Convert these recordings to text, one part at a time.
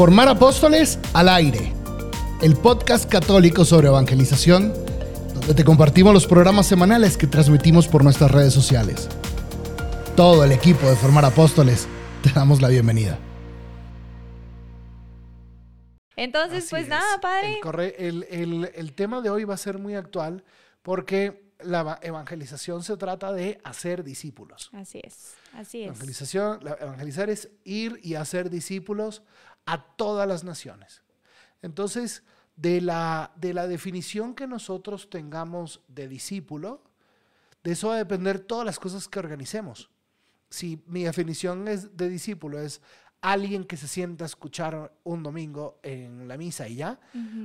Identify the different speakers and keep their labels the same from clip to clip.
Speaker 1: Formar Apóstoles al aire, el podcast católico sobre evangelización, donde te compartimos los programas semanales que transmitimos por nuestras redes sociales. Todo el equipo de Formar Apóstoles te damos la bienvenida.
Speaker 2: Entonces,
Speaker 1: Así
Speaker 2: pues
Speaker 1: es.
Speaker 2: nada, padre.
Speaker 1: El, corre- el- el- el tema de hoy va a ser muy actual porque la eva- evangelización se trata de hacer discípulos.
Speaker 2: Así es, así es.
Speaker 1: Evangelización, evangelizar es ir y hacer discípulos a todas las naciones. Entonces, de la, de la definición que nosotros tengamos de discípulo, de eso va a depender todas las cosas que organicemos. Si mi definición es de discípulo es alguien que se sienta a escuchar un domingo en la misa y ya,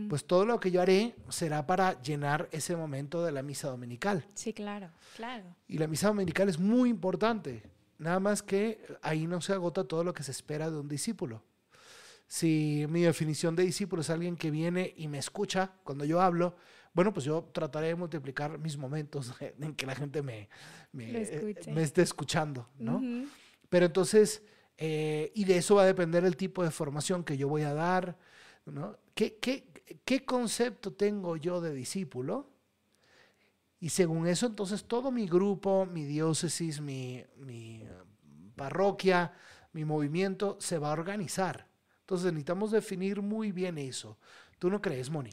Speaker 1: pues todo lo que yo haré será para llenar ese momento de la misa dominical.
Speaker 2: Sí, claro, claro.
Speaker 1: Y la misa dominical es muy importante. Nada más que ahí no se agota todo lo que se espera de un discípulo. Si mi definición de discípulo es alguien que viene y me escucha cuando yo hablo, bueno, pues yo trataré de multiplicar mis momentos en que la gente me, esté escuchando, ¿no? Pero entonces, eh, y de eso va a depender el tipo de formación que yo voy a dar, ¿no? ¿Qué, qué, qué concepto tengo yo de discípulo? Y según eso, entonces todo mi grupo, mi diócesis, mi, mi eh, parroquia, mi movimiento se va a organizar. Entonces necesitamos definir muy bien eso. ¿Tú no crees, Moni?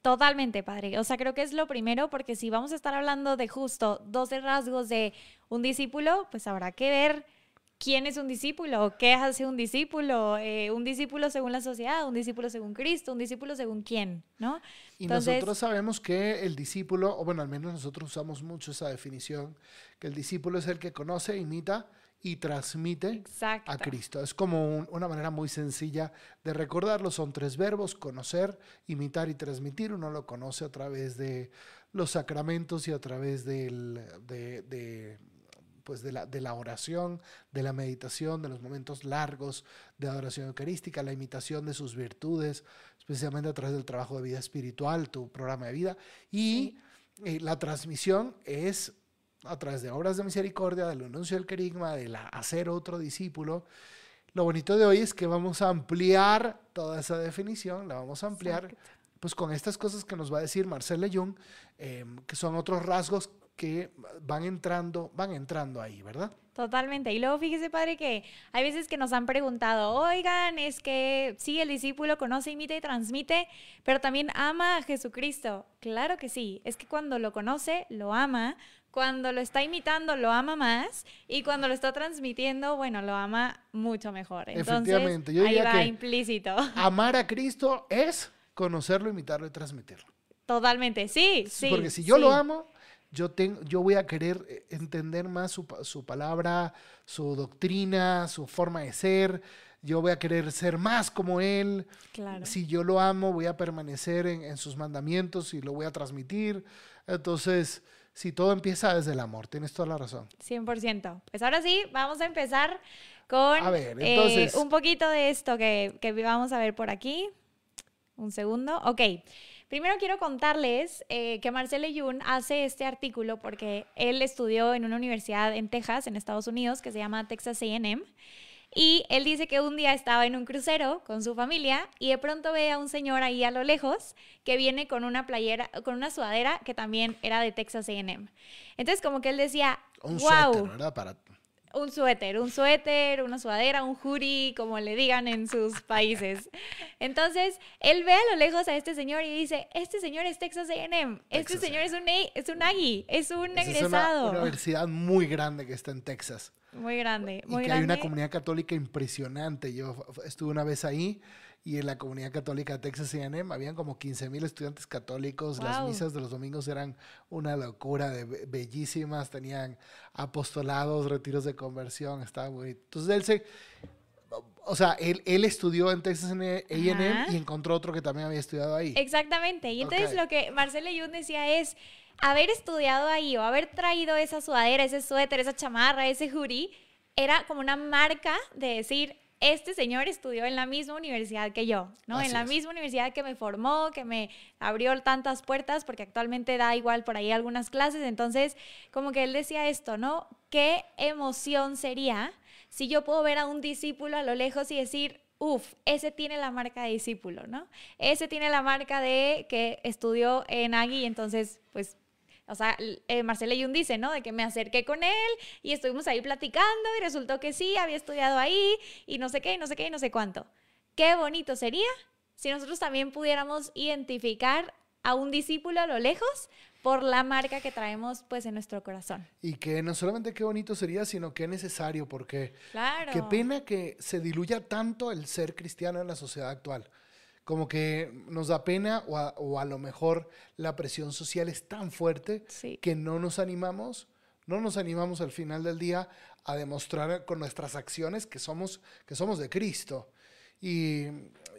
Speaker 2: Totalmente, padre. O sea, creo que es lo primero porque si vamos a estar hablando de justo 12 rasgos de un discípulo, pues habrá que ver quién es un discípulo, qué hace un discípulo, eh, un discípulo según la sociedad, un discípulo según Cristo, un discípulo según quién, ¿no?
Speaker 1: Y
Speaker 2: Entonces-
Speaker 1: nosotros sabemos que el discípulo, o bueno, al menos nosotros usamos mucho esa definición, que el discípulo es el que conoce, imita y transmite
Speaker 2: Exacto.
Speaker 1: a Cristo. Es como un- una manera muy sencilla de recordarlo. Son tres verbos, conocer, imitar y transmitir. Uno lo conoce a través de los sacramentos y a través del, de, de, pues de, la, de la oración, de la meditación, de los momentos largos de adoración eucarística, la imitación de sus virtudes, especialmente a través del trabajo de vida espiritual, tu programa de vida. Y eh, la transmisión es a través de obras de misericordia, del anuncio del querigma, de la hacer otro discípulo. Lo bonito de hoy es que vamos a ampliar toda esa definición, la vamos a ampliar
Speaker 2: Exacto.
Speaker 1: pues con estas cosas que nos va a decir Marcel Leyún, eh, que son otros rasgos que van entrando, van entrando ahí, ¿verdad?
Speaker 2: Totalmente. Y luego fíjese, padre, que hay veces que nos han preguntado, oigan, es que sí, el discípulo conoce, imita y transmite, pero también ama a Jesucristo. Claro que sí. Es que cuando lo conoce, lo ama. Cuando lo está imitando, lo ama más. Y cuando lo está transmitiendo, bueno, lo ama mucho mejor. Entonces,
Speaker 1: Efectivamente, yo
Speaker 2: ahí
Speaker 1: diría
Speaker 2: va
Speaker 1: que-
Speaker 2: implícito.
Speaker 1: Amar a Cristo es conocerlo, imitarlo y transmitirlo.
Speaker 2: Totalmente. Sí, sí.
Speaker 1: Porque si yo lo amo, yo, tengo, yo voy a querer eh, entender más su, su palabra, su doctrina, su forma de ser. Yo voy a querer ser más como Él.
Speaker 2: Claro.
Speaker 1: Si yo lo amo, voy a permanecer en, en sus mandamientos y lo voy a transmitir. Entonces, si todo empieza desde el amor, tienes toda la razón.
Speaker 2: 100%. Pues ahora sí, vamos a empezar con
Speaker 1: A ver,
Speaker 2: eh,
Speaker 1: entonces-
Speaker 2: un poquito de esto que, que vamos a ver por aquí. Un segundo. Ok. Primero quiero contarles eh, que Marcel Leyún hace este artículo porque él estudió en una universidad en Texas, en Estados Unidos, que se llama Texas AM. Y él dice que un día estaba en un crucero con su familia y de pronto ve a un señor ahí a lo lejos que viene con una playera, con una sudadera que también era de Texas AM. Entonces como que él decía,
Speaker 1: Un
Speaker 2: wow,
Speaker 1: suéter, ¿verdad? Para,
Speaker 2: un suéter, un suéter, una sudadera, un hoodie, como le digan en sus países. Entonces, él ve a lo lejos a este señor y dice, este señor es Texas A&M, este señor es un, es un Aggie, es un
Speaker 1: Esa es una
Speaker 2: egresado.
Speaker 1: universidad muy grande que está en Texas.
Speaker 2: Muy grande,
Speaker 1: y
Speaker 2: muy
Speaker 1: que
Speaker 2: grande.
Speaker 1: hay una comunidad católica impresionante. Yo estuve una vez ahí y en la comunidad católica de Texas A&M habían como 15 mil estudiantes católicos. Las misas de los domingos eran una locura, de be- bellísimas. Tenían apostolados, retiros de conversión. Estaba muy... Entonces él se... O sea, él, él estudió en Texas A&M y encontró otro que también había estudiado ahí.
Speaker 2: Exactamente. Y entonces lo que Marcela Yun decía es, haber estudiado ahí o haber traído esa sudadera, ese suéter, esa chamarra, ese hoodie, era como una marca de decir, este señor estudió en la misma universidad que yo, ¿no?
Speaker 1: Así
Speaker 2: en la
Speaker 1: es.
Speaker 2: misma universidad que me formó, que me abrió tantas puertas, porque actualmente da igual por ahí algunas clases. Entonces, como que él decía esto, ¿no? ¿Qué emoción sería si yo puedo ver a un discípulo a lo lejos y decir, Uf, ese tiene la marca de discípulo, ¿no? Ese tiene la marca de que estudió en Agui, entonces, pues o sea, eh, Marcela Yun dice, ¿no? De que me acerqué con él y estuvimos ahí platicando y resultó que sí, había estudiado ahí y no sé qué, y no sé qué, y no sé cuánto. Qué bonito sería si nosotros también pudiéramos identificar a un discípulo a lo lejos por la marca que traemos pues en nuestro corazón.
Speaker 1: Y que no solamente qué bonito sería, sino que necesario, porque
Speaker 2: claro.
Speaker 1: qué pena que se diluya tanto el ser cristiano en la sociedad actual como que nos da pena o a, lo mejor la presión social es tan fuerte que no nos animamos, no nos animamos al final del día a demostrar con nuestras acciones que somos, que somos de Cristo. Y,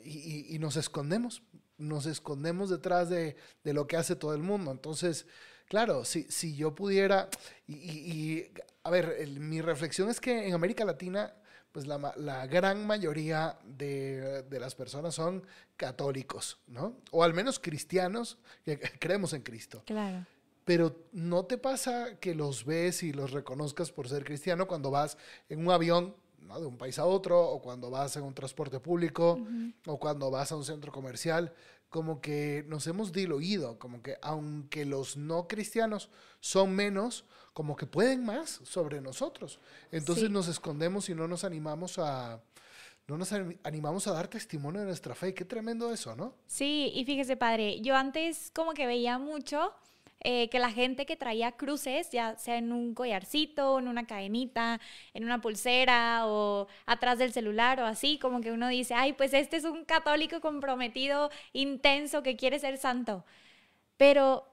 Speaker 1: y, nos escondemos, nos escondemos detrás de, de, lo que hace todo el mundo. Entonces, claro, si, si yo pudiera, y, a ver, mi reflexión es que en América Latina pues la, la gran mayoría de, de, las personas son católicos, ¿no? O al menos cristianos que creemos en Cristo.
Speaker 2: Claro.
Speaker 1: Pero no te pasa que los ves y los reconozcas por ser cristiano cuando vas en un avión ¿no? de un país a otro, o cuando vas en un transporte público, o cuando vas a un centro comercial como que nos hemos diluido, como que aunque los no cristianos son menos, como que pueden más sobre nosotros. Entonces nos escondemos y no nos animamos a no nos animamos a dar testimonio de nuestra fe. Qué tremendo eso, ¿no?
Speaker 2: Sí, y fíjese, padre, yo antes como que veía mucho eh, que la gente que traía cruces, ya sea en un collarcito, en una cadenita, en una pulsera o atrás del celular o así, como que uno dice, ay, pues este es un católico comprometido, intenso, que quiere ser santo. Pero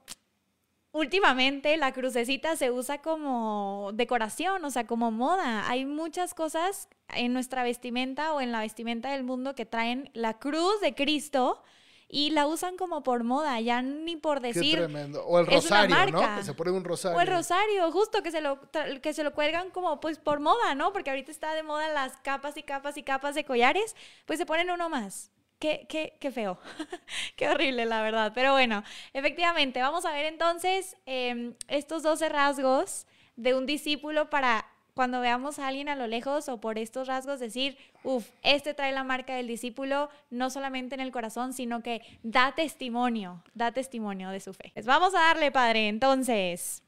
Speaker 2: últimamente la crucecita se usa como decoración, o sea, como moda. Hay muchas cosas en nuestra vestimenta o en la vestimenta del mundo que traen la cruz de Cristo y la usan como por moda, ya ni por decir.
Speaker 1: Qué tremendo. O el rosario, ¿no? Que se pone un rosario.
Speaker 2: O el rosario, justo que se lo que se lo cuelgan como pues por moda, ¿no? Porque ahorita está de moda las capas y capas y capas de collares, pues se ponen uno más. Qué, qué, qué feo, qué horrible la verdad. Pero bueno, efectivamente, vamos a ver entonces em, estos 12 rasgos de un discípulo para cuando veamos a alguien a lo lejos o por estos rasgos decir, uff, este trae la marca del discípulo, no solamente en el corazón, sino que da testimonio, da testimonio de su fe. Les vamos a darle, Padre, entonces,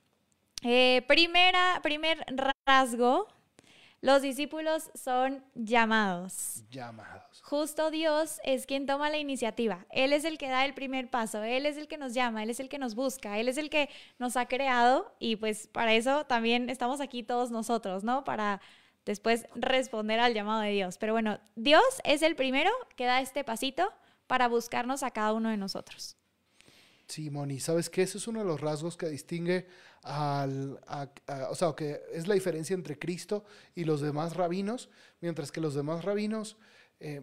Speaker 2: eh, primera, primer rasgo, los discípulos son llamados.
Speaker 1: Llamados.
Speaker 2: Justo Dios es quien toma la iniciativa. Él es el que da el primer paso. Él es el que nos llama. Él es el que nos busca. Él es el que nos ha creado. Y pues para eso también estamos aquí todos nosotros, ¿no? Para después responder al llamado de Dios. Pero bueno, Dios es el primero que da este pasito para buscarnos a cada uno de nosotros.
Speaker 1: Sí, Moni, ¿sabes qué? Ese es uno de los rasgos que distingue al, o sea, que es la diferencia entre Cristo y los demás rabinos, mientras que los demás rabinos eh,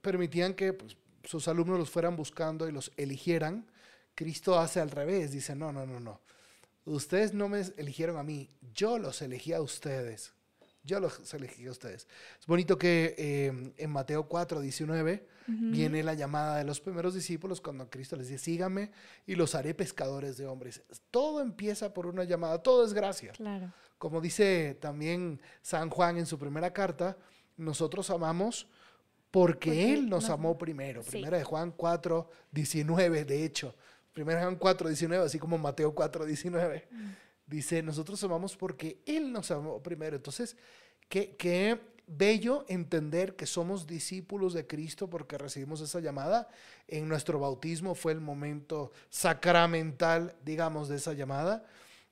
Speaker 1: permitían que pues, sus alumnos los fueran buscando y los eligieran, Cristo hace al revés, dice, no, no, no, no. Ustedes no me eligieron a mí, yo los elegí a ustedes. Yo los elegí a ustedes. Es bonito que eh, en Mateo 4, 19 viene la llamada de los primeros discípulos cuando Cristo les dice, síganme y los haré pescadores de hombres. Todo empieza por una llamada, todo es gracia.
Speaker 2: Claro.
Speaker 1: Como dice también San Juan en su primera carta, nosotros amamos porque, Él nos, amó primero. Primera de Juan 4, 19, de hecho. Primera de Juan 4, 19, así como Mateo 4, 19. Mm. Dice, nosotros amamos porque Él nos amó primero. Entonces, qué, qué bello entender que somos discípulos de Cristo porque recibimos esa llamada. En nuestro bautismo fue el momento sacramental, digamos, de esa llamada.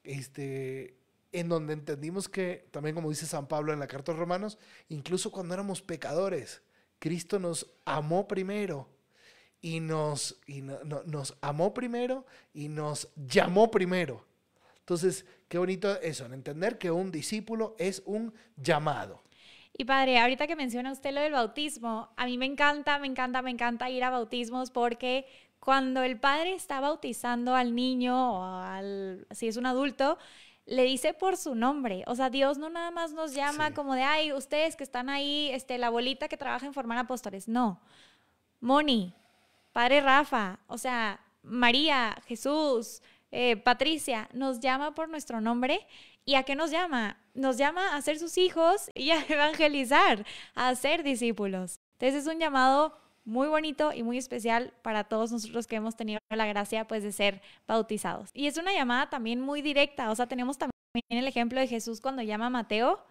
Speaker 1: Este, en donde entendimos que, también como dice San Pablo en la carta a los Romanos, incluso cuando éramos pecadores, Cristo nos amó primero y nos, y nos amó primero y nos llamó primero. Entonces, qué bonito eso, en entender que un discípulo es un llamado.
Speaker 2: Y padre, ahorita que menciona usted lo del bautismo, a mí me encanta, me encanta, me encanta ir a bautismos porque cuando el padre está bautizando al niño o al, si es un adulto, le dice por su nombre. O sea, Dios no nada más nos llama como de, ay, ustedes que están ahí, este, la bolita que trabaja en formar apóstoles. No. Moni, Padre Rafa, o sea, María, Jesús, eh, Patricia, nos llama por nuestro nombre. ¿Y a qué nos llama? Nos llama a ser sus hijos y a evangelizar, a ser discípulos. Entonces es un llamado muy bonito y muy especial para todos nosotros que hemos tenido la gracia pues de ser bautizados. Y es una llamada también muy directa, o sea, tenemos también el ejemplo de Jesús cuando llama a Mateo,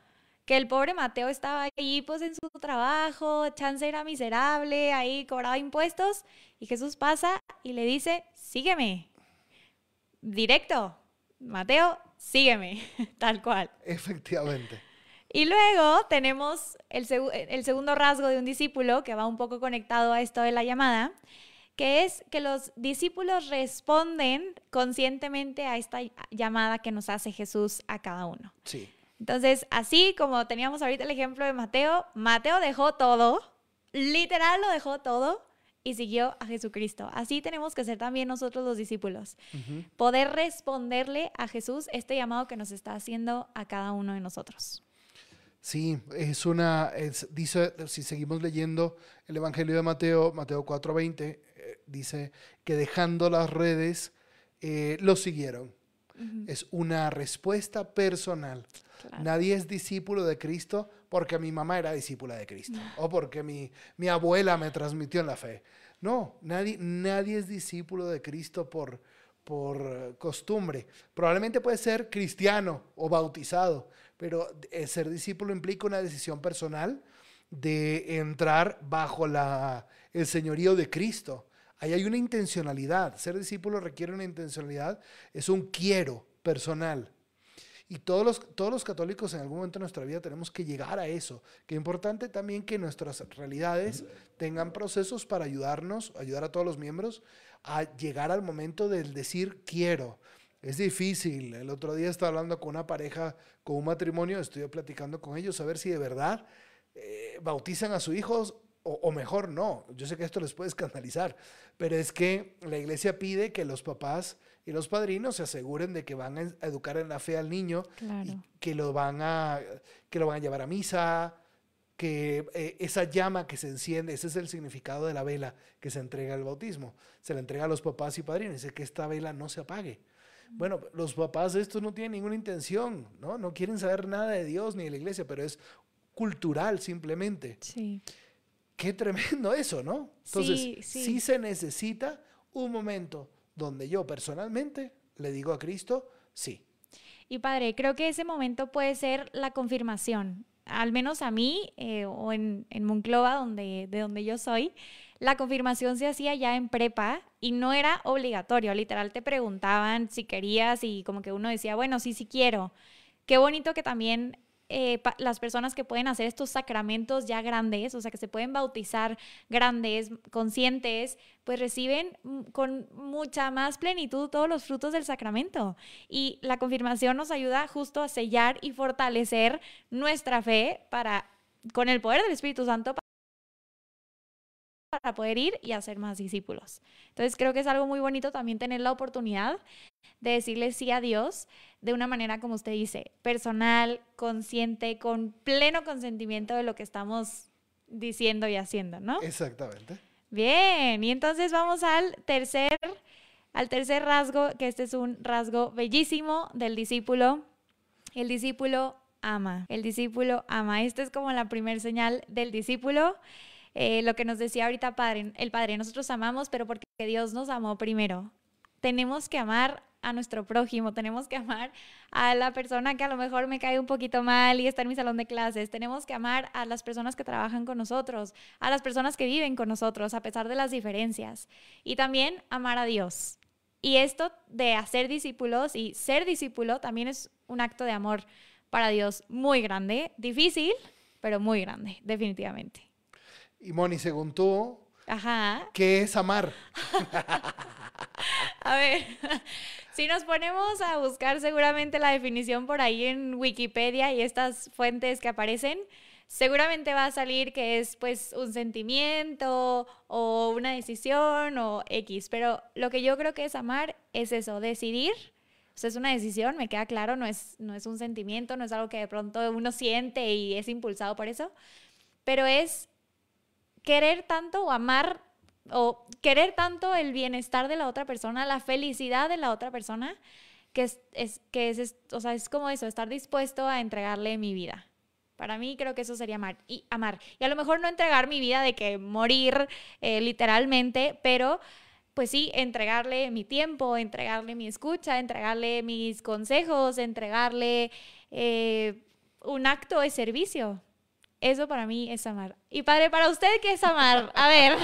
Speaker 2: que el pobre Mateo estaba ahí pues en su trabajo, chance era miserable, ahí cobraba impuestos y Jesús pasa y le dice, sígueme. Directo, Mateo, sígueme, tal cual.
Speaker 1: Efectivamente.
Speaker 2: Y luego tenemos el, el, segundo rasgo de un discípulo que va un poco conectado a esto de la llamada, que es que los discípulos responden conscientemente a esta llamada que nos hace Jesús a cada uno.
Speaker 1: Sí.
Speaker 2: Entonces, así como teníamos ahorita el ejemplo de Mateo, Mateo dejó todo, literal lo dejó todo y siguió a Jesucristo. Así tenemos que ser también nosotros los discípulos. Poder responderle a Jesús este llamado que nos está haciendo a cada uno de nosotros.
Speaker 1: Sí, es una, dice, si seguimos leyendo el Evangelio de Mateo, Mateo 4:20, eh, dice que dejando las redes, eh, lo siguieron. Es una respuesta personal. Nadie es discípulo de Cristo porque mi mamá era discípula de Cristo o porque mi, mi, abuela me transmitió en la fe. No, nadie, nadie es discípulo de Cristo por, por costumbre. Probablemente puede ser cristiano o bautizado, pero eh, ser discípulo implica una decisión personal de entrar bajo la, el señorío de Cristo. Ahí hay una intencionalidad. Ser discípulo requiere una intencionalidad. Es un quiero personal. Y todos los, todos los católicos en algún momento de nuestra vida tenemos que llegar a eso. Que es importante también que nuestras realidades tengan procesos para ayudarnos, ayudar a todos los miembros a llegar al momento del decir quiero. Es difícil. El otro día estaba hablando con una pareja, con un matrimonio, estoy platicando con ellos a ver si de verdad eh, bautizan a sus hijos o, mejor no. Yo sé que esto les puede escandalizar, pero es que la iglesia pide que los papás y los padrinos se aseguren de que van a educar en la fe al niño y que lo van a que lo van a llevar a misa, que eh, esa llama que se enciende, ese es el significado de la vela que se entrega al bautismo. Se la entrega a los papás y padrinos, dice que esta vela no se apague. Bueno, los papás de esto no tienen ninguna intención, ¿no? No quieren saber nada de Dios ni de la iglesia, pero es cultural simplemente.
Speaker 2: Sí.
Speaker 1: Qué tremendo eso, ¿no? Entonces, sí, sí se necesita un momento donde yo personalmente le digo a Cristo, sí.
Speaker 2: Y padre, creo que ese momento puede ser la confirmación. Al menos a mí, eh, o en, en Monclova, donde, de donde yo soy, la confirmación se hacía ya en prepa y no era obligatorio. Literal te preguntaban si querías y como que uno decía, bueno, sí, sí quiero. Qué bonito que también eh, las personas que pueden hacer estos sacramentos ya grandes, o sea, que se pueden bautizar grandes, conscientes, pues reciben con mucha más plenitud todos los frutos del sacramento. Y la confirmación nos ayuda justo a sellar y fortalecer nuestra fe para, con el poder del Espíritu Santo, para poder ir y hacer más discípulos. Entonces creo que es algo muy bonito también tener la oportunidad de decirle sí a Dios de una manera, como usted dice, personal, consciente, con pleno consentimiento de lo que estamos diciendo y haciendo, ¿no?
Speaker 1: Exactamente.
Speaker 2: Bien, y entonces vamos al tercer, al tercer rasgo, que este es un rasgo bellísimo del discípulo. El discípulo ama, el discípulo ama. Esta es como la primer señal del discípulo. Eh, lo que nos decía ahorita padre, el Padre, nosotros amamos, pero porque Dios nos amó primero. Tenemos que amar a nuestro prójimo, tenemos que amar a la persona que a lo mejor me cae un poquito mal y está en mi salón de clases, tenemos que amar a las personas que trabajan con nosotros, a las personas que viven con nosotros, a pesar de las diferencias, y también amar a Dios. Y esto de hacer discípulos y ser discípulo también es un acto de amor para Dios muy grande, difícil, pero muy grande, definitivamente.
Speaker 1: Y Moni, según tú,
Speaker 2: Ajá.
Speaker 1: ¿qué es amar?
Speaker 2: a ver, si nos ponemos a buscar seguramente la definición por ahí en Wikipedia y estas fuentes que aparecen, seguramente va a salir que es pues un sentimiento o una decisión o X, pero lo que yo creo que es amar es eso, decidir. O sea, es una decisión, me queda claro, no es, no es un sentimiento, no es algo que de pronto uno siente y es impulsado por eso, pero es querer tanto o amar o querer tanto el bienestar de la otra persona, la felicidad de la otra persona, que es, que es, o sea, es como eso, estar dispuesto a entregarle mi vida. Para mí creo que eso sería amar. Y, amar. y a lo mejor no entregar mi vida de que morir eh, literalmente, pero pues sí, entregarle mi tiempo, entregarle mi escucha, entregarle mis consejos, entregarle eh, un acto de servicio. Eso para mí es amar. Y padre, para usted, ¿qué es amar? A ver,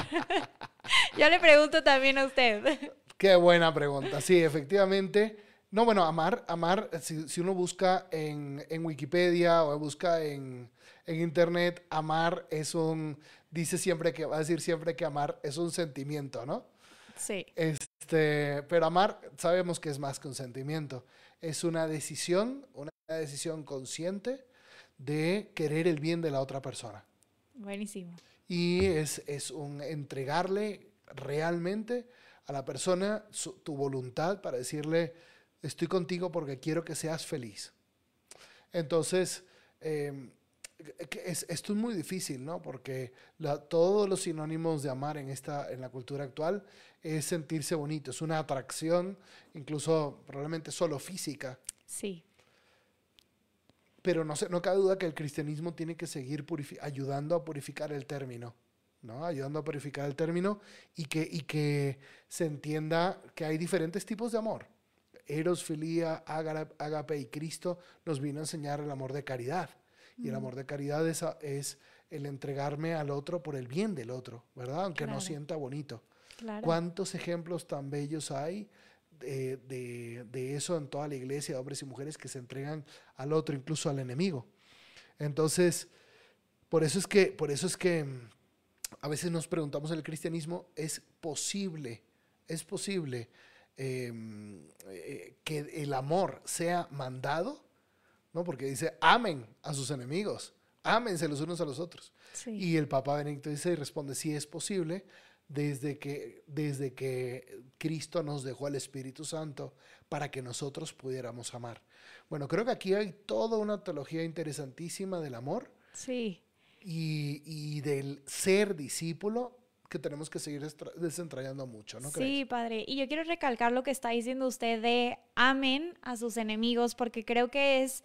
Speaker 2: yo le pregunto también a usted.
Speaker 1: Qué buena pregunta. Sí, efectivamente. No, bueno, amar, amar, si, uno busca en, Wikipedia o busca en, en, Internet, amar es un, dice siempre que, va a decir siempre que amar es un sentimiento, ¿no?
Speaker 2: Sí.
Speaker 1: Este, pero amar sabemos que es más que un sentimiento. Es una decisión, una decisión consciente de querer el bien de la otra persona.
Speaker 2: Buenísimo.
Speaker 1: Y es, es un entregarle realmente a la persona tu voluntad para decirle, estoy contigo porque quiero que seas feliz. Entonces, em, esto es muy difícil, ¿no? Porque todos los sinónimos de amar en, esta, en la cultura actual es sentirse bonito, es una atracción, incluso probablemente solo física.
Speaker 2: Sí.
Speaker 1: Pero no, no cabe duda que el cristianismo tiene que seguir ayudando a purificar el término. ¿no? ayudando a purificar el término y que, y que se entienda que hay diferentes tipos de amor. Eros, filía, agape y Cristo nos vino a enseñar el amor de caridad. Y el amor de caridad es, es, el entregarme al otro por el bien del otro, ¿verdad? Aunque no sienta bonito. ¿Cuántos ejemplos tan bellos hay de, de, de, eso en toda la iglesia, hombres y mujeres que se entregan al otro, incluso al enemigo? Entonces, por eso es que, por eso es que a veces nos preguntamos en el cristianismo, ¿es posible, es posible em, eh, que el amor sea mandado? ¿No? Porque dice, amen a sus enemigos, ámense los unos a los otros. Y el Papa Benedicto dice y responde, sí es posible, desde que, desde que Cristo nos dejó al Espíritu Santo para que nosotros pudiéramos amar. Bueno, creo que aquí hay toda una teología interesantísima del amor.
Speaker 2: Sí
Speaker 1: y, del ser discípulo que tenemos que seguir desentrañando mucho, ¿no
Speaker 2: Sí, padre. Y yo quiero recalcar lo que está diciendo usted de amen a sus enemigos, porque creo que es,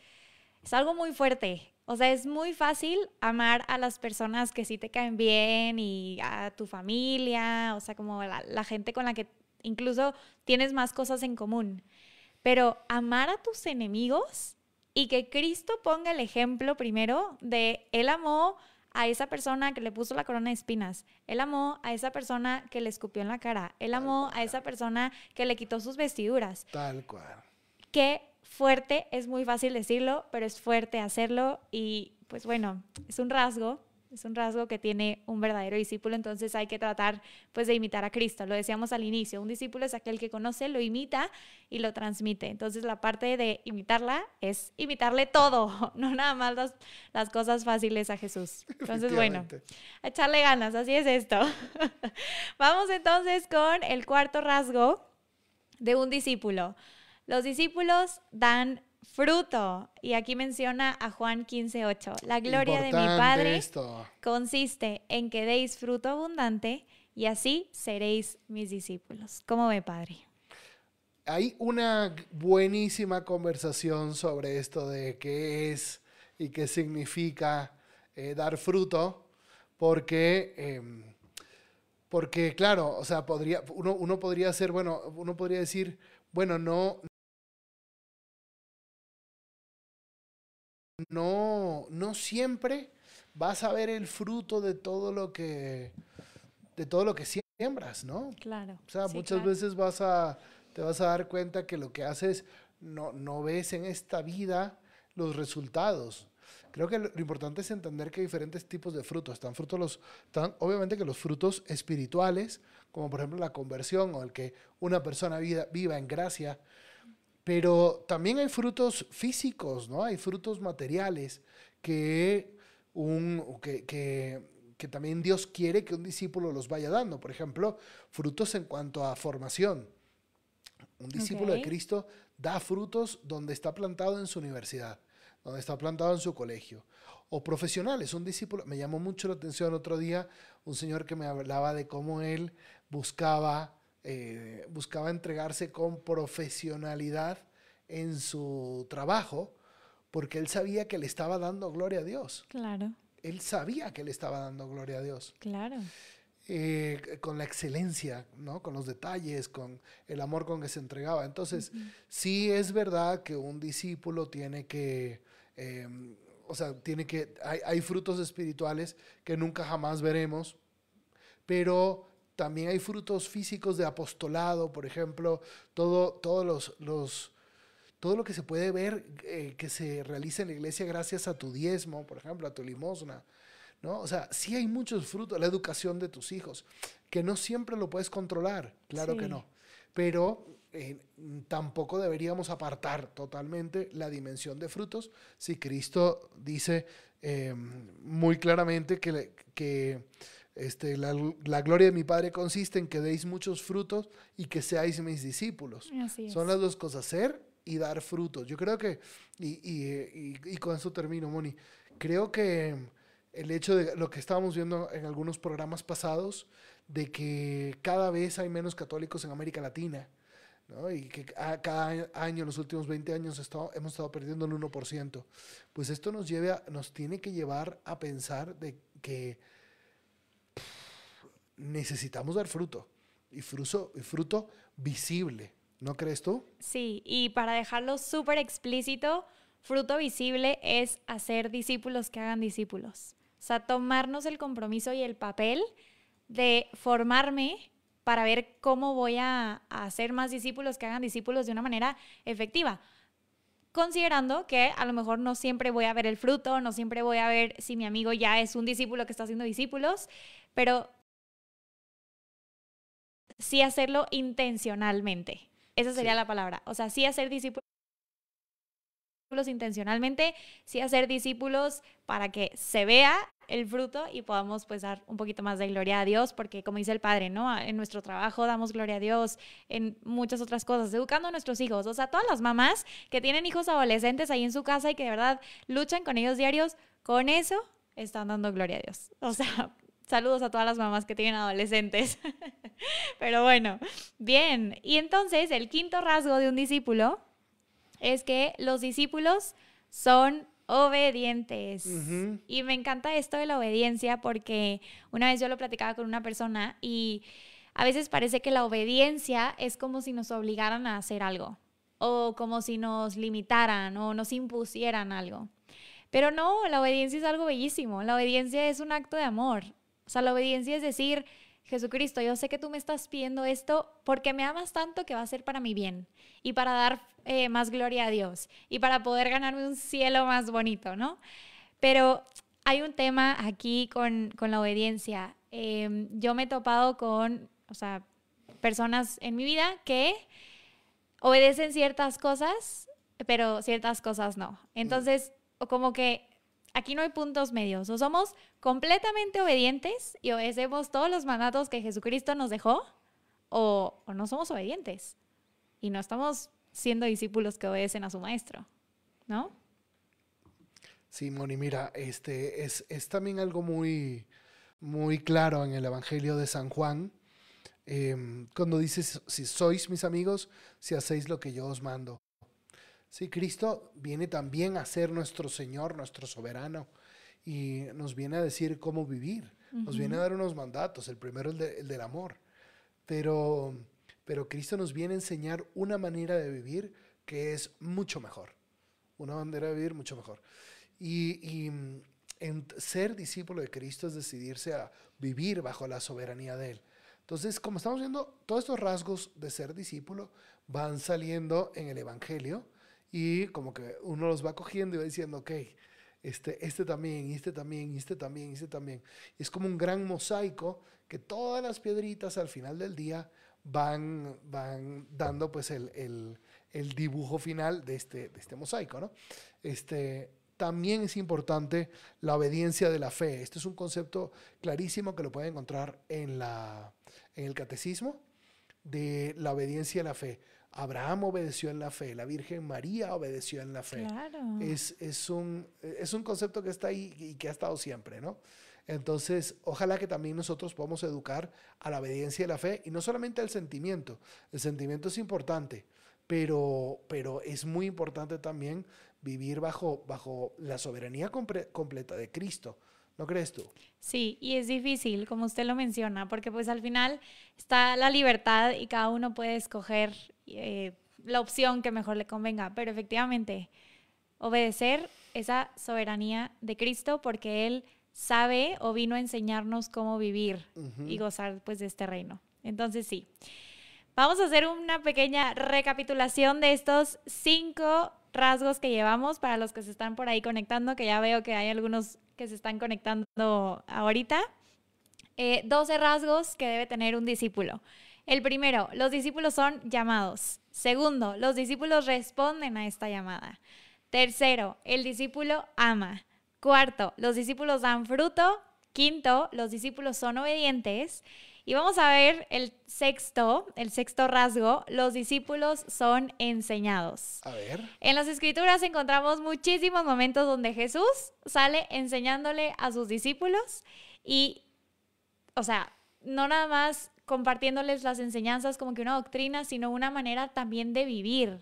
Speaker 2: es algo muy fuerte. O sea, es muy fácil amar a las personas que sí te caen bien y a tu familia, o sea, como la, la gente con la que incluso tienes más cosas en común. Pero amar a tus enemigos y que Cristo ponga el ejemplo primero de Él amó a esa persona que le puso la corona de espinas, Él amó a esa persona que le escupió en la cara, Él amó a esa persona que le quitó sus vestiduras.
Speaker 1: Tal cual.
Speaker 2: Qué fuerte, es muy fácil decirlo, pero es fuerte hacerlo y pues bueno, es un rasgo es un rasgo que tiene un verdadero discípulo, entonces hay que tratar pues de imitar a Cristo. Lo decíamos al inicio, un discípulo es aquel que conoce, lo imita y lo transmite. Entonces la parte de imitarla es imitarle todo, no nada más las, las cosas fáciles a Jesús. Entonces bueno, echarle ganas, así es esto. Vamos entonces con el cuarto rasgo de un discípulo. Los discípulos dan fruto. Y aquí menciona a Juan 15:8. La gloria de mi Padre consiste en que deis fruto abundante y así seréis mis discípulos. ¿Cómo ve, Padre?
Speaker 1: Hay una buenísima conversación sobre esto de qué es y qué significa eh, dar fruto, porque, em, porque claro, o sea, podría, uno, uno podría ser, bueno, uno podría decir, bueno, no, no, no siempre vas a ver el fruto de todo lo que, de todo lo que siembras, ¿no?
Speaker 2: Claro.
Speaker 1: O sea, muchas veces vas a, te vas a dar cuenta que lo que haces no, no ves en esta vida los resultados. Creo que lo, importante es entender que hay diferentes tipos de frutos. Están frutos los, están, obviamente que los frutos espirituales, como por ejemplo la conversión o el que una persona viva en gracia, pero también hay frutos físicos, ¿no? Hay frutos materiales que, un, que, que, también Dios quiere que un discípulo los vaya dando. Por ejemplo, frutos en cuanto a formación. Un discípulo de Cristo da frutos donde está plantado en su universidad, donde está plantado en su colegio. O profesionales, un discípulo, me llamó mucho la atención otro día, un señor que me hablaba de cómo él buscaba eh, buscaba entregarse con profesionalidad en su trabajo, porque él sabía que le estaba dando gloria a Dios.
Speaker 2: Claro.
Speaker 1: Él sabía que le estaba dando gloria a Dios.
Speaker 2: Claro.
Speaker 1: Eh, con la excelencia, ¿no? Con los detalles, con el amor con que se entregaba. Entonces, sí es verdad que un discípulo tiene que, em, o sea, tiene que, hay, hay, frutos espirituales que nunca jamás veremos, pero también hay frutos físicos de apostolado, por ejemplo, todo, todos los, los todo lo que se puede ver eh, que se realiza en la iglesia gracias a tu diezmo, por ejemplo, a tu limosna, ¿no? O sea, sí hay muchos frutos, la educación de tus hijos, que no siempre lo puedes controlar, claro que no, pero eh, tampoco deberíamos apartar totalmente la dimensión de frutos si Cristo dice eh, muy claramente que, que este, la, la, gloria de mi Padre consiste en que deis muchos frutos y que seáis mis discípulos. Son las dos cosas, ser y dar frutos. Yo creo que, y, y, y, con eso termino, Moni, creo que el hecho de lo que estábamos viendo en algunos programas pasados, de que cada vez hay menos católicos en América Latina, ¿no? y que cada año, en los últimos 20 años, estado, hemos estado perdiendo el 1%, pues esto nos, lleve a, nos tiene que llevar a pensar de que necesitamos dar fruto, y fruto, y fruto visible. ¿No crees tú?
Speaker 2: Sí, y para dejarlo súper explícito, fruto visible es hacer discípulos que hagan discípulos. O sea, tomarnos el compromiso y el papel de formarme para ver cómo voy a, hacer más discípulos que hagan discípulos de una manera efectiva. Considerando que a lo mejor no siempre voy a ver el fruto, no siempre voy a ver si mi amigo ya es un discípulo que está haciendo discípulos, pero sí hacerlo intencionalmente. Esa sería la palabra. O sea, sí hacer discípulos intencionalmente, sí hacer discípulos para que se vea el fruto y podamos pues dar un poquito más de gloria a Dios, porque como dice el Padre, ¿no? En nuestro trabajo damos gloria a Dios, en muchas otras cosas, educando a nuestros hijos, o sea, todas las mamás que tienen hijos adolescentes ahí en su casa y que de verdad luchan con ellos diarios, con eso están dando gloria a Dios. O sea, Saludos a todas las mamás que tienen adolescentes. Pero bueno, bien. Y entonces el quinto rasgo de un discípulo es que los discípulos son obedientes. Y me encanta esto de la obediencia porque una vez yo lo platicaba con una persona y a veces parece que la obediencia es como si nos obligaran a hacer algo o como si nos limitaran o nos impusieran algo. Pero no, la obediencia es algo bellísimo. La obediencia es un acto de amor. O sea, la obediencia es decir, Jesucristo, yo sé que tú me estás pidiendo esto porque me amas tanto que va a ser para mi bien y para dar eh, más gloria a Dios y para poder ganarme un cielo más bonito, ¿no? Pero hay un tema aquí con, la obediencia. Em, yo me he topado con, o sea, personas en mi vida que obedecen ciertas cosas, pero ciertas cosas no. Entonces, como que aquí no hay puntos medios. O somos completamente obedientes y obedecemos todos los mandatos que Jesucristo nos dejó, o, no somos obedientes y no estamos siendo discípulos que obedecen a su maestro, ¿no?
Speaker 1: Sí, Moni, mira, este es, también algo muy, muy claro en el Evangelio de San Juan, em, cuando dice, si sois mis amigos, si hacéis lo que yo os mando. Sí, Cristo viene también a ser nuestro Señor, nuestro soberano, y nos viene a decir cómo vivir. Nos viene a dar unos mandatos. El primero el, el del amor. Pero, pero Cristo nos viene a enseñar una manera de vivir que es mucho mejor. Una manera de vivir mucho mejor. Y, y en ser discípulo de Cristo es decidirse a vivir bajo la soberanía de Él. Entonces, como estamos viendo, todos estos rasgos de ser discípulo van saliendo en el Evangelio y como que uno los va cogiendo y va diciendo, ok, este, este también, y este también, y este también, y este también. es como un gran mosaico que todas las piedritas al final del día van, van dando pues el, el, el dibujo final de este, de este mosaico, ¿no? Este, también es importante la obediencia de la fe. Este es un concepto clarísimo que lo pueden encontrar en, la, en el catecismo de la obediencia a la fe. Abraham obedeció en la fe, la Virgen María obedeció en la fe. Es, es, un, es un concepto que está ahí y que ha estado siempre, ¿no? Entonces, ojalá que también nosotros podamos educar a la obediencia de la fe y no solamente al sentimiento. El sentimiento es importante, pero, pero es muy importante también vivir bajo, bajo la soberanía completa de Cristo. ¿No crees tú?
Speaker 2: Sí, y es difícil, como usted lo menciona, porque pues al final está la libertad y cada uno puede escoger eh, la opción que mejor le convenga, pero efectivamente, obedecer esa soberanía de Cristo porque Él sabe o vino a enseñarnos cómo vivir y gozar pues de este reino. Entonces sí, vamos a hacer una pequeña recapitulación de estos cinco rasgos que llevamos para los que se están por ahí conectando, que ya veo que hay algunos que se están conectando ahorita. Eh, 12 rasgos que debe tener un discípulo. El primero, los discípulos son llamados. Segundo, los discípulos responden a esta llamada. Tercero, el discípulo ama. Cuarto, los discípulos dan fruto. Quinto, los discípulos son obedientes. Y vamos a ver el sexto, el sexto rasgo, los discípulos son enseñados.
Speaker 1: A ver.
Speaker 2: En las escrituras encontramos muchísimos momentos donde Jesús sale enseñándole a sus discípulos y, o sea, no nada más compartiéndoles las enseñanzas como que una doctrina, sino una manera también de vivir.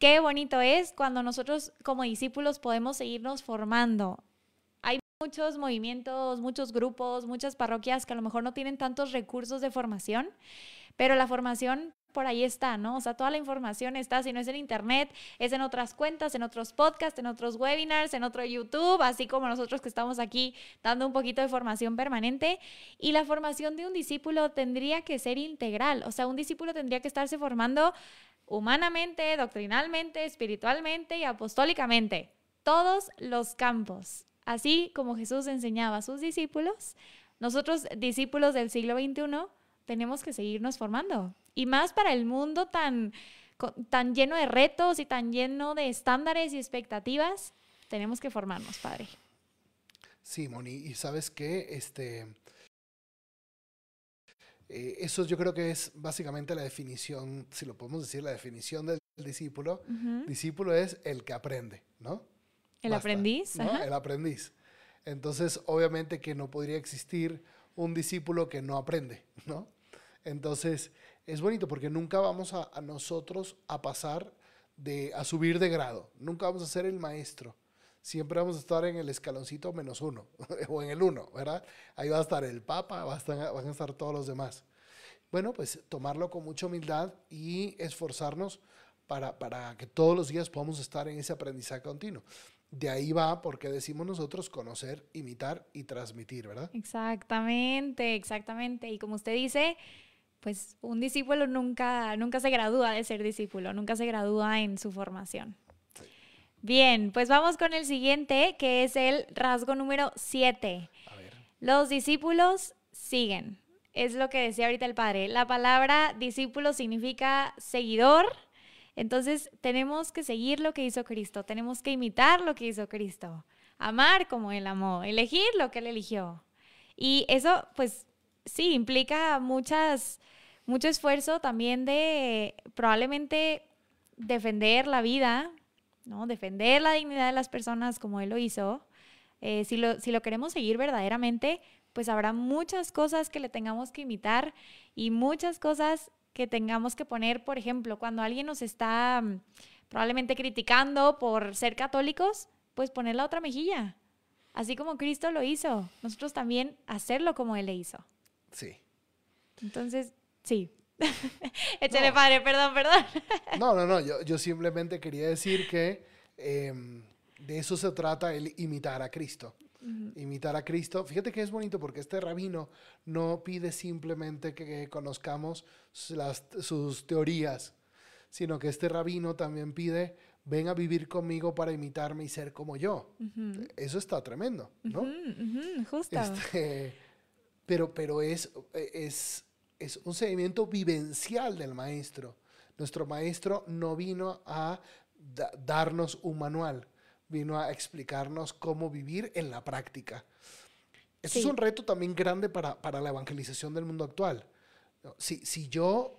Speaker 2: Qué bonito es cuando nosotros como discípulos podemos seguirnos formando. Muchos movimientos, muchos grupos, muchas parroquias que a lo mejor no tienen tantos recursos de formación, pero la formación por ahí está, ¿no? O sea, toda la información está, si no es en internet, es en otras cuentas, en otros podcasts, en otros webinars, en otro YouTube, así como nosotros que estamos aquí dando un poquito de formación permanente. Y la formación de un discípulo tendría que ser integral, o sea, un discípulo tendría que estarse formando humanamente, doctrinalmente, espiritualmente y apostólicamente. Todos los campos. Así como Jesús enseñaba a sus discípulos, nosotros, discípulos del siglo XXI, tenemos que seguirnos formando. Y más para el mundo tan, tan lleno de retos y tan lleno de estándares y expectativas, tenemos que formarnos, Padre.
Speaker 1: Sí, Moni, y sabes qué, este, eh, eso yo creo que es básicamente la definición, si lo podemos decir, la definición del discípulo. Discípulo es el que aprende, ¿no?
Speaker 2: El aprendiz.
Speaker 1: El aprendiz. Entonces, obviamente que no podría existir un discípulo que no aprende, ¿no? Entonces, es bonito porque nunca vamos a, a, nosotros a pasar de, a subir de grado, nunca vamos a ser el maestro. Siempre vamos a estar en el escaloncito menos uno, o en el uno, ¿verdad? Ahí va a estar el Papa, va a estar, van a estar todos los demás. Bueno, pues tomarlo con mucha humildad y esforzarnos para, para que todos los días podamos estar en ese aprendizaje continuo. De ahí va porque decimos nosotros conocer, imitar y transmitir, ¿verdad?
Speaker 2: Exactamente, exactamente. Y como usted dice, pues un discípulo nunca, nunca se gradúa de ser discípulo, nunca se gradúa en su formación. Bien, pues vamos con el siguiente, que es el rasgo número 7. Los discípulos siguen. Es lo que decía ahorita el padre. La palabra discípulo significa seguidor. Entonces tenemos que seguir lo que hizo Cristo, tenemos que imitar lo que hizo Cristo, amar como Él amó, elegir lo que Él eligió. Y eso, pues sí, implica muchas, mucho esfuerzo también de probablemente defender la vida, ¿no? Defender la dignidad de las personas como Él lo hizo. Eh, si, lo, si lo queremos seguir verdaderamente, pues habrá muchas cosas que le tengamos que imitar y muchas cosas que tengamos que poner, por ejemplo, cuando alguien nos está mm, probablemente criticando por ser católicos, pues poner la otra mejilla. Así como Cristo lo hizo, nosotros también hacerlo como Él le hizo.
Speaker 1: Sí.
Speaker 2: Entonces, sí. Échale padre, perdón, perdón.
Speaker 1: no, no, no, yo, simplemente quería decir que em, de eso se trata el imitar a Cristo. Imitar a Cristo. Fíjate que es bonito porque este rabino no pide simplemente que conozcamos sus teorías, sino que este rabino también pide, ven a vivir conmigo para imitarme y ser como yo. Eso está tremendo, ¿no?
Speaker 2: justo.
Speaker 1: Este, pero, pero es, es, es un seguimiento vivencial del maestro. Nuestro maestro no vino a darnos un manual, vino a explicarnos cómo vivir en la práctica. Eso es un reto también grande para, la evangelización del mundo actual. Si, si yo,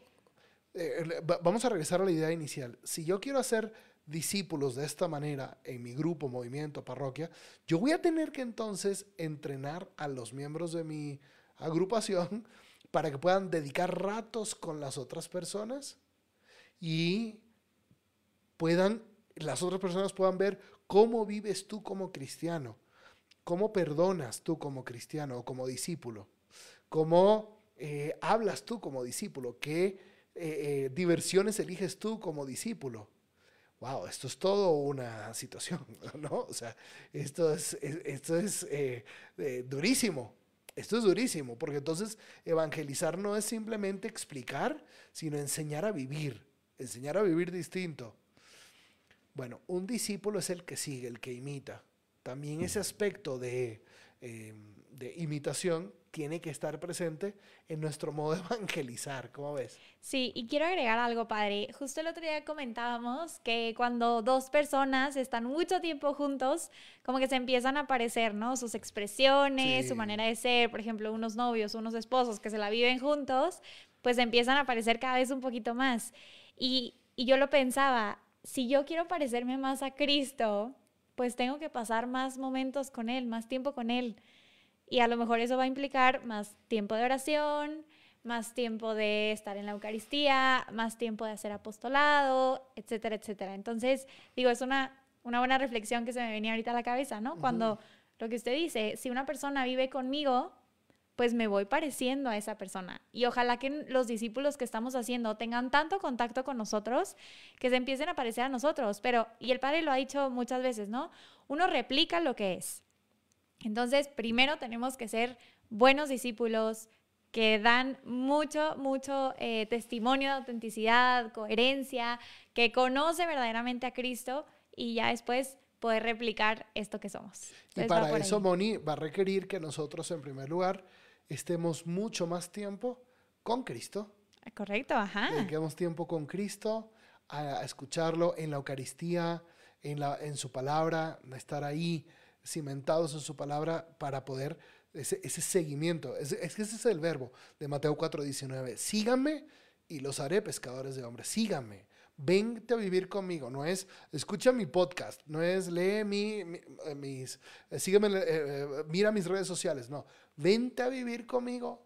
Speaker 1: eh, vamos a regresar a la idea inicial, si yo quiero hacer discípulos de esta manera en mi grupo, movimiento, parroquia, yo voy a tener que entonces entrenar a los miembros de mi agrupación para que puedan dedicar ratos con las otras personas y puedan las otras personas puedan ver cómo vives tú como cristiano, cómo perdonas tú como cristiano o como discípulo, cómo eh, hablas tú como discípulo, qué eh, eh, diversiones eliges tú como discípulo. Wow, esto es todo una situación, ¿no? O sea, esto es, esto es durísimo. Esto es durísimo, porque entonces evangelizar no es simplemente explicar, sino enseñar a vivir, enseñar a vivir distinto. Bueno, un discípulo es el que sigue, el que imita. También ese aspecto de, em, de imitación tiene que estar presente en nuestro modo de evangelizar, ¿cómo ves?
Speaker 2: Sí, y quiero agregar algo, padre. Justo el otro día comentábamos que cuando dos personas están mucho tiempo juntos, como que se empiezan a aparecer, ¿no? Sus expresiones, su manera de ser, por ejemplo, unos novios, unos esposos que se la viven juntos, pues empiezan a aparecer cada vez un poquito más. Y, y yo lo pensaba, si yo quiero parecerme más a Cristo, pues tengo que pasar más momentos con Él, más tiempo con Él. Y a lo mejor eso va a implicar más tiempo de oración, más tiempo de estar en la Eucaristía, más tiempo de hacer apostolado, etcétera, etcétera. Entonces, digo, es una, una buena reflexión que se me venía ahorita a la cabeza, ¿no? Cuando lo que usted dice, si una persona vive conmigo, pues me voy pareciendo a esa persona. Y ojalá que los discípulos que estamos haciendo tengan tanto contacto con nosotros que se empiecen a parecer a nosotros. Pero, y el padre lo ha dicho muchas veces, ¿no? Uno replica lo que es. Entonces, primero tenemos que ser buenos discípulos que dan mucho, mucho eh, testimonio de autenticidad, coherencia, que conoce verdaderamente a Cristo y ya después poder replicar esto que somos.
Speaker 1: y para eso, Moni, va a requerir que nosotros, en primer lugar, estemos mucho más tiempo con Cristo.
Speaker 2: Correcto, ajá.
Speaker 1: Dediquemos tiempo con Cristo, a, escucharlo en la Eucaristía, en, la, en su palabra, a estar ahí cimentados en su palabra para poder, ese, ese seguimiento, es, es que ese es el verbo de Mateo 4:19, síganme y los haré pescadores de hombres, síganme. Vente a vivir conmigo, no es escucha mi podcast, no es lee mi, eh, mis, eh, sígueme, eh, mira mis redes sociales, no, vente a vivir conmigo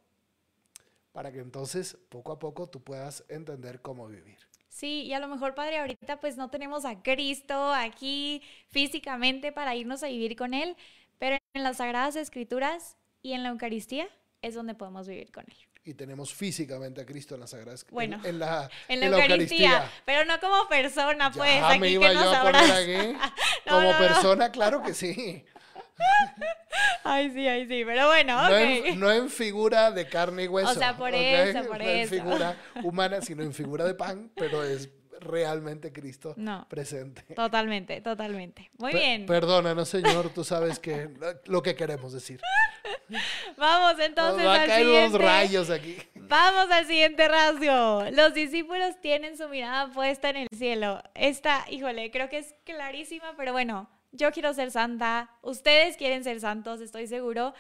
Speaker 1: para que entonces poco a poco tú puedas entender cómo vivir.
Speaker 2: Sí, y a lo mejor, Padre, ahorita pues no tenemos a Cristo aquí físicamente para irnos a vivir con Él, pero en las Sagradas Escrituras y en la Eucaristía es donde podemos vivir con Él.
Speaker 1: Y tenemos físicamente a Cristo en Sagradas
Speaker 2: Escrituras.
Speaker 1: Bueno, en, la,
Speaker 2: en la, Eucaristía, pero no como persona, pues. aquí me iba yo a poner aquí.
Speaker 1: como persona, claro que sí.
Speaker 2: Ay, sí, ay, sí, pero bueno,
Speaker 1: no, en, figura de carne y hueso.
Speaker 2: O sea, por eso, por
Speaker 1: no
Speaker 2: eso.
Speaker 1: en figura humana, sino en figura de pan, pero es realmente Cristo presente.
Speaker 2: Totalmente, totalmente. Muy bien.
Speaker 1: Perdónanos, Señor, tú sabes que lo que queremos decir.
Speaker 2: Vamos entonces
Speaker 1: va a caer unos rayos aquí.
Speaker 2: Vamos al siguiente rasgo. Los discípulos tienen su mirada puesta en el cielo. Esta, híjole, creo que es clarísima, pero bueno, yo quiero ser santa, ustedes quieren ser santos, estoy seguro.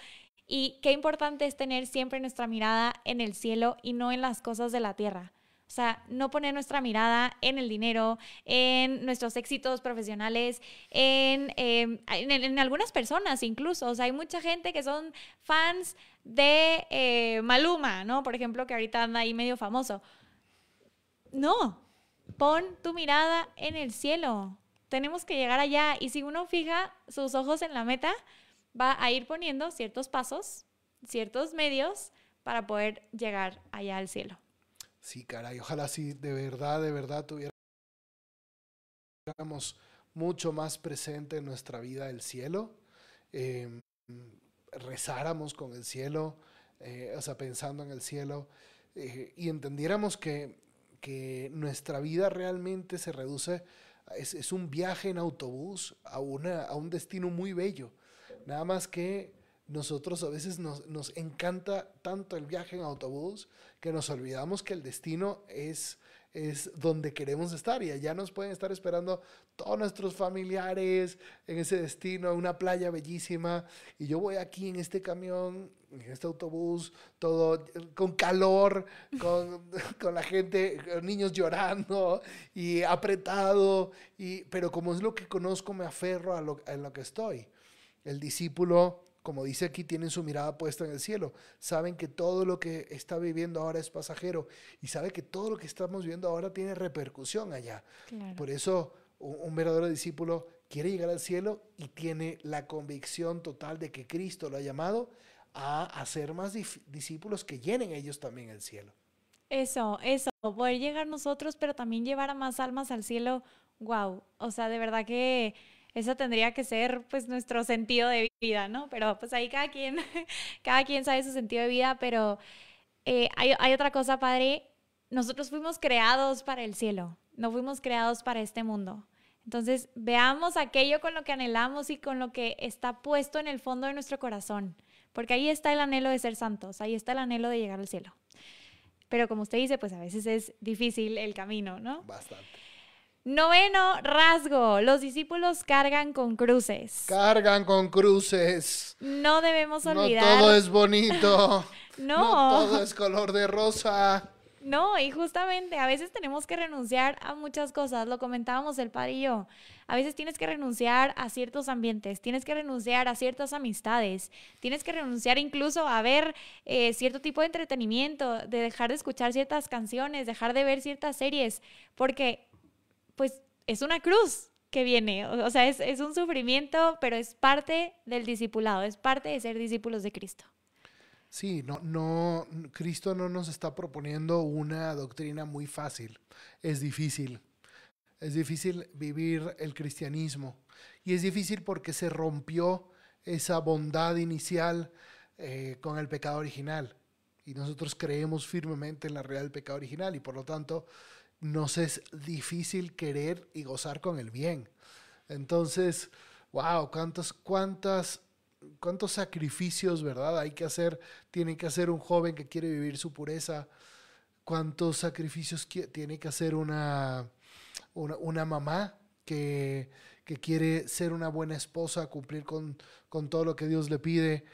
Speaker 2: Y qué importante es tener siempre nuestra mirada en el cielo y no en las cosas de la tierra. O sea, no poner nuestra mirada en el dinero, en nuestros éxitos profesionales, en, em, en, algunas personas incluso. O sea, hay mucha gente que son fans de eh, Maluma, ¿no? Por ejemplo, que ahorita anda ahí medio famoso. No, pon tu mirada en el cielo tenemos que llegar allá y si uno fija sus ojos en la meta, va a ir poniendo ciertos pasos, ciertos medios para poder llegar allá al cielo.
Speaker 1: Sí, caray, ojalá sí, de verdad, de verdad tuviéramos mucho más presente en nuestra vida el cielo, em, rezáramos con el cielo, eh, o sea, pensando en el cielo, eh, y entendiéramos que, que nuestra vida realmente se reduce es, un viaje en autobús a, una, a un destino muy bello. Nada más que nosotros a veces nos, nos, encanta tanto el viaje en autobús que nos olvidamos que el destino es, es donde queremos estar y allá nos pueden estar esperando todos nuestros familiares en ese destino, una playa bellísima y yo voy aquí en este camión en este autobús, todo con calor, con, con, la gente, niños llorando y apretado, y, pero como es lo que conozco, me aferro a lo, en lo que estoy. El discípulo, como dice aquí, tiene su mirada puesta en el cielo. Saben que todo lo que está viviendo ahora es pasajero y sabe que todo lo que estamos viviendo ahora tiene repercusión allá. Por eso un, verdadero discípulo quiere llegar al cielo y tiene la convicción total de que Cristo lo ha llamado a hacer más discípulos que llenen ellos también el cielo.
Speaker 2: Eso, eso, poder llegar nosotros, pero también llevar a más almas al cielo, wow, o sea, de verdad que eso tendría que ser pues nuestro sentido de vida, ¿no? Pero pues ahí cada quien, cada quien sabe su sentido de vida, pero eh, hay, hay otra cosa, Padre, nosotros fuimos creados para el cielo, no fuimos creados para este mundo. Entonces, veamos aquello con lo que anhelamos y con lo que está puesto en el fondo de nuestro corazón, porque ahí está el anhelo de ser santos, ahí está el anhelo de llegar al cielo. Pero como usted dice, pues a veces es difícil el camino, ¿no?
Speaker 1: Bastante.
Speaker 2: Noveno rasgo, los discípulos cargan con cruces.
Speaker 1: Cargan con cruces.
Speaker 2: No debemos olvidar.
Speaker 1: No todo es bonito. no. no todo es color de rosa.
Speaker 2: No, y justamente a veces tenemos que renunciar a muchas cosas, lo comentábamos el padre y yo. A veces tienes que renunciar a ciertos ambientes, tienes que renunciar a ciertas amistades, tienes que renunciar incluso a ver eh, cierto tipo de entretenimiento, de dejar de escuchar ciertas canciones, dejar de ver ciertas series, porque pues es una cruz que viene, o sea, es, es un sufrimiento, pero es parte del discipulado, es parte de ser discípulos de Cristo.
Speaker 1: Sí, no, no, Cristo no nos está proponiendo una doctrina muy fácil. Es difícil. Es difícil vivir el cristianismo. Y es difícil porque se rompió esa bondad inicial eh, con el pecado original. Y nosotros creemos firmemente en la realidad del pecado original y por lo tanto nos es difícil querer y gozar con el bien. Entonces, wow, cuántas, cuántas cuántos sacrificios, ¿verdad? Hay que hacer, tiene que hacer un joven que quiere vivir su pureza, cuántos sacrificios tiene que hacer una, una, mamá que, quiere ser una buena esposa, cumplir con, todo lo que Dios le pide,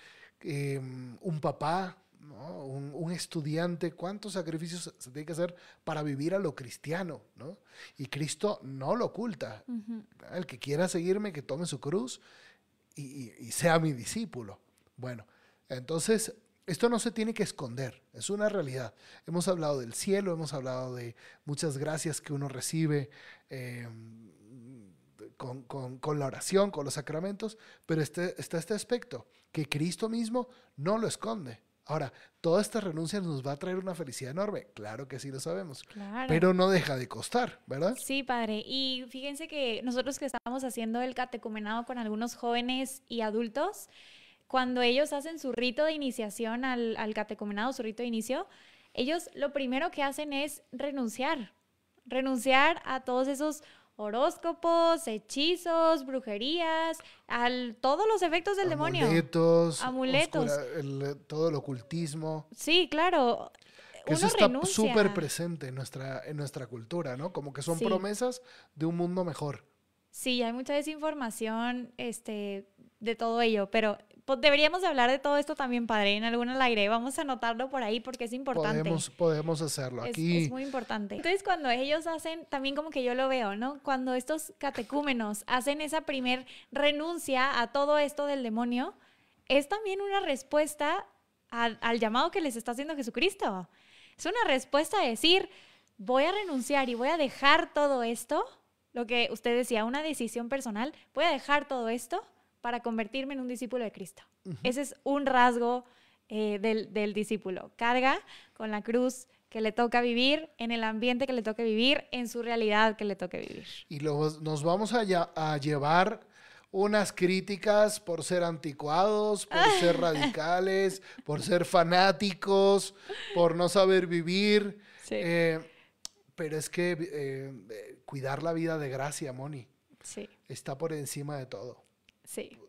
Speaker 1: em, un papá, un, estudiante, cuántos sacrificios se tiene que hacer para vivir a lo cristiano, ¿no? Y Cristo no lo oculta. El que quiera seguirme, que tome su cruz y, sea mi discípulo. Bueno, entonces esto no se tiene que esconder, es una realidad. Hemos hablado del cielo, hemos hablado de muchas gracias que uno recibe em, con, la oración, con los sacramentos, pero este, está este aspecto, que Cristo mismo no lo esconde. Ahora, toda esta renuncia nos va a traer una felicidad enorme, claro que sí lo sabemos, pero no deja de costar, ¿verdad?
Speaker 2: Sí, padre. Y fíjense que nosotros que estamos haciendo el catecumenado con algunos jóvenes y adultos, cuando ellos hacen su rito de iniciación al, al catecumenado, su rito de inicio, ellos lo primero que hacen es renunciar, renunciar a todos esos horóscopos, hechizos, brujerías, al todos los efectos del demonio.
Speaker 1: Amuletos. todo el ocultismo.
Speaker 2: Sí, claro.
Speaker 1: Que eso está súper presente en nuestra, en nuestra cultura, ¿no? Como que son promesas de un mundo mejor.
Speaker 2: Sí, hay mucha desinformación este, de todo ello, pero pues, deberíamos de hablar de todo esto también, padre, en algún aire. Vamos a anotarlo por ahí porque es importante.
Speaker 1: Podemos, podemos hacerlo. Aquí...
Speaker 2: Es, muy importante. Entonces, cuando ellos hacen, también como que yo lo veo, ¿no? Cuando estos catecúmenos hacen esa primer renuncia a todo esto del demonio, es también una respuesta al, al llamado que les está haciendo Jesucristo. Es una respuesta a decir, voy a renunciar y voy a dejar todo esto, lo que usted decía, una decisión personal, voy a dejar todo esto para convertirme en un discípulo de Cristo. Ese es un rasgo eh, del, discípulo. Carga con la cruz que le toca vivir, en el ambiente que le toca vivir, en su realidad que le toca vivir.
Speaker 1: Y luego nos vamos a, a llevar unas críticas por ser anticuados, por ser radicales, por ser fanáticos, por no saber vivir. Eh, pero es que eh, cuidar la vida de gracia, Moni, sí. está por encima de todo.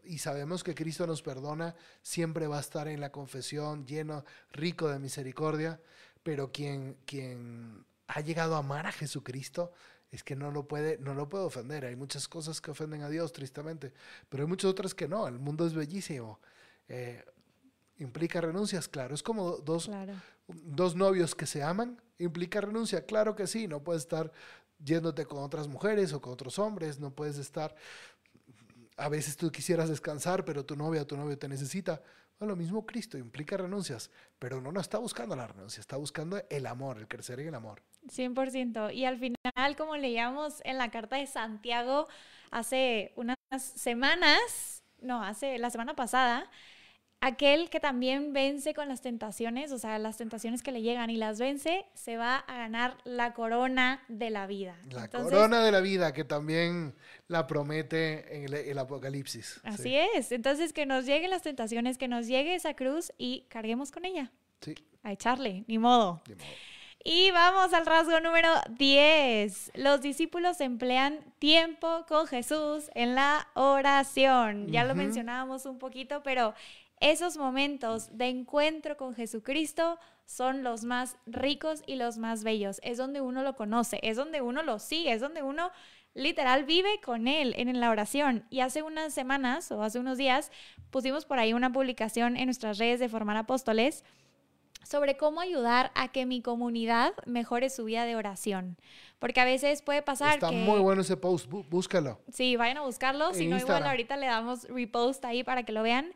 Speaker 1: Y sabemos que Cristo nos perdona, siempre va a estar en la confesión lleno, rico de misericordia, pero quien, quien ha llegado a amar a Jesucristo es que no lo puede, no lo puede ofender. Hay muchas cosas que ofenden a Dios, tristemente, pero hay muchas otras que no. El mundo es bellísimo. Eh, implica renuncias, claro. Es como dos, dos novios que se aman. ¿Implica renuncia? Claro que sí. No puedes estar yéndote con otras mujeres o con otros hombres. No puedes estar a veces tú quisieras descansar, pero tu novia tu novio te necesita. Bueno, lo mismo Cristo implica renuncias, pero uno no está buscando la renuncia, está buscando el amor, el crecer en el amor.
Speaker 2: 100%. Y al final, como leíamos en la carta de Santiago hace unas semanas, no, hace la semana pasada, aquel que también vence con las tentaciones, o sea, las tentaciones que le llegan y las vence, se va a ganar la corona de la vida.
Speaker 1: La corona de la vida que también la promete en el, Apocalipsis.
Speaker 2: Así es. Entonces, que nos lleguen las tentaciones, que nos llegue esa cruz y carguemos con ella.
Speaker 1: Sí.
Speaker 2: A echarle, ni modo. Ni modo. Y vamos al rasgo número 10. Los discípulos emplean tiempo con Jesús en la oración. Ya lo mencionábamos un poquito, pero esos momentos de encuentro con Jesucristo son los más ricos y los más bellos. Es donde uno lo conoce, es donde uno lo sigue, es donde uno literal vive con Él en la oración. Y hace unas semanas o hace unos días pusimos por ahí una publicación en nuestras redes de Formar Apóstoles sobre cómo ayudar a que mi comunidad mejore su vida de oración. Porque a veces puede pasar
Speaker 1: Está muy bueno ese post, búscalo.
Speaker 2: Sí, vayan a buscarlo, si no igual ahorita le damos repost ahí para que lo vean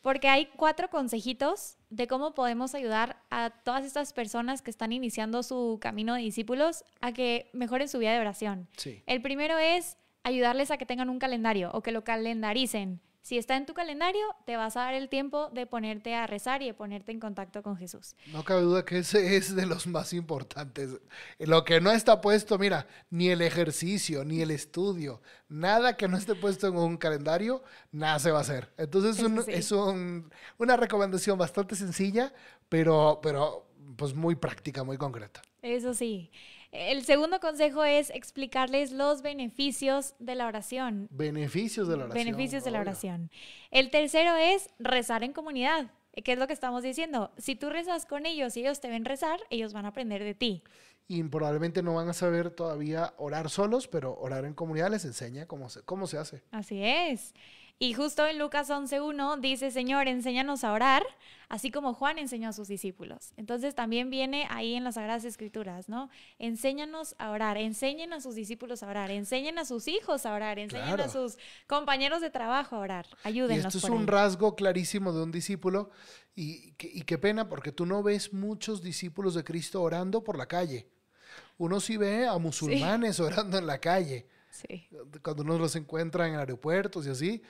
Speaker 2: porque hay cuatro consejitos de cómo podemos ayudar a todas estas personas que están iniciando su camino de discípulos a que mejoren su vida de oración. El primero es ayudarles a que tengan un calendario o que lo calendaricen. Si está en tu calendario, te vas a dar el tiempo de ponerte a rezar y de ponerte en contacto con Jesús.
Speaker 1: No cabe duda que ese es de los más importantes. Lo que no está puesto, mira, ni el ejercicio, ni el estudio, nada que no esté puesto en un calendario, nada se va a hacer. Entonces es una recomendación bastante sencilla, pero, pero pues muy práctica, muy concreta.
Speaker 2: Eso sí. El segundo consejo es explicarles los beneficios de la oración.
Speaker 1: Beneficios de la oración.
Speaker 2: Beneficios de la oración. El tercero es rezar en comunidad. ¿Qué es lo que estamos diciendo? Si tú rezas con ellos y ellos te ven rezar, ellos van a aprender de ti.
Speaker 1: Y probablemente no van a saber todavía orar solos, pero orar en comunidad les enseña cómo se, cómo se hace.
Speaker 2: Así es. Y justo en Lucas 11.1 dice, Señor, enséñanos a orar, así como Juan enseñó a sus discípulos. Entonces también viene ahí en las Sagradas Escrituras, ¿no? Enséñanos a orar, enseñen a sus discípulos a orar, enseñen a sus hijos a orar, enseñen a sus compañeros de trabajo a orar, ayúdennos.
Speaker 1: Y esto es un rasgo clarísimo de un discípulo y, y qué pena porque tú no ves muchos discípulos de Cristo orando por la calle. Uno sí ve a musulmanes orando en la calle. Sí. Cuando uno los encuentra en aeropuertos y así,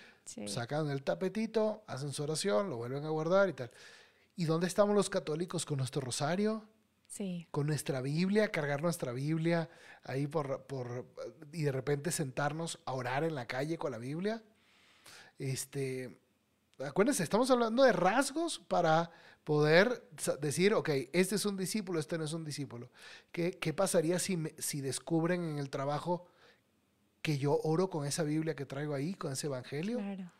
Speaker 1: Sacan el tapetito, hacen su oración, lo vuelven a guardar y tal. ¿Y dónde estamos los católicos con nuestro rosario?
Speaker 2: Sí.
Speaker 1: Con nuestra Biblia, cargar nuestra Biblia ahí por, por, y de repente sentarnos a orar en la calle con la Biblia. Este, acuérdense, estamos hablando de rasgos para poder decir, ok, este es un discípulo, este no es un discípulo. ¿Qué, qué pasaría si, si descubren en el trabajo que yo oro con esa Biblia que traigo ahí, con ese Evangelio.
Speaker 2: Claro.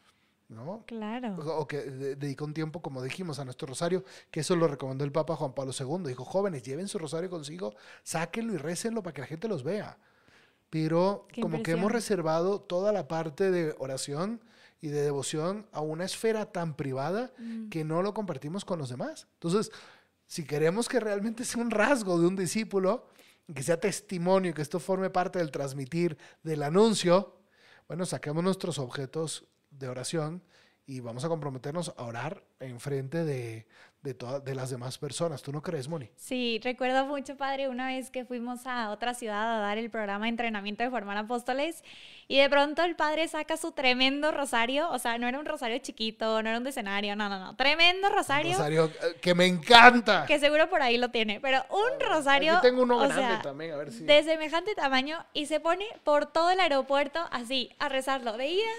Speaker 1: ¿No?
Speaker 2: Claro.
Speaker 1: O, que dedico un tiempo, como dijimos, a nuestro rosario, que eso lo recomendó el Papa Juan Pablo II. Dijo, jóvenes, lleven su rosario consigo, sáquenlo y récenlo para que la gente los vea. Pero como que hemos reservado toda la parte de oración y de devoción a una esfera tan privada mm. que no lo compartimos con los demás. Entonces, si queremos que realmente sea un rasgo de un discípulo, que sea testimonio, que esto forme parte del transmitir del anuncio, bueno, saquemos nuestros objetos de oración y vamos a comprometernos a orar en frente de, de, de las demás personas. ¿Tú no crees, Moni?
Speaker 2: Sí, recuerdo mucho, padre, una vez que fuimos a otra ciudad a dar el programa de entrenamiento de formar apóstoles y de pronto el padre saca su tremendo rosario, o sea, no era un rosario chiquito, no era un escenario, no, no, no, tremendo rosario. Un
Speaker 1: rosario eh, que me encanta.
Speaker 2: Que seguro por ahí lo tiene, pero un rosario.
Speaker 1: Yo tengo uno grande también, a ver si.
Speaker 2: De semejante tamaño y se pone por todo el aeropuerto así, a rezarlo, de ida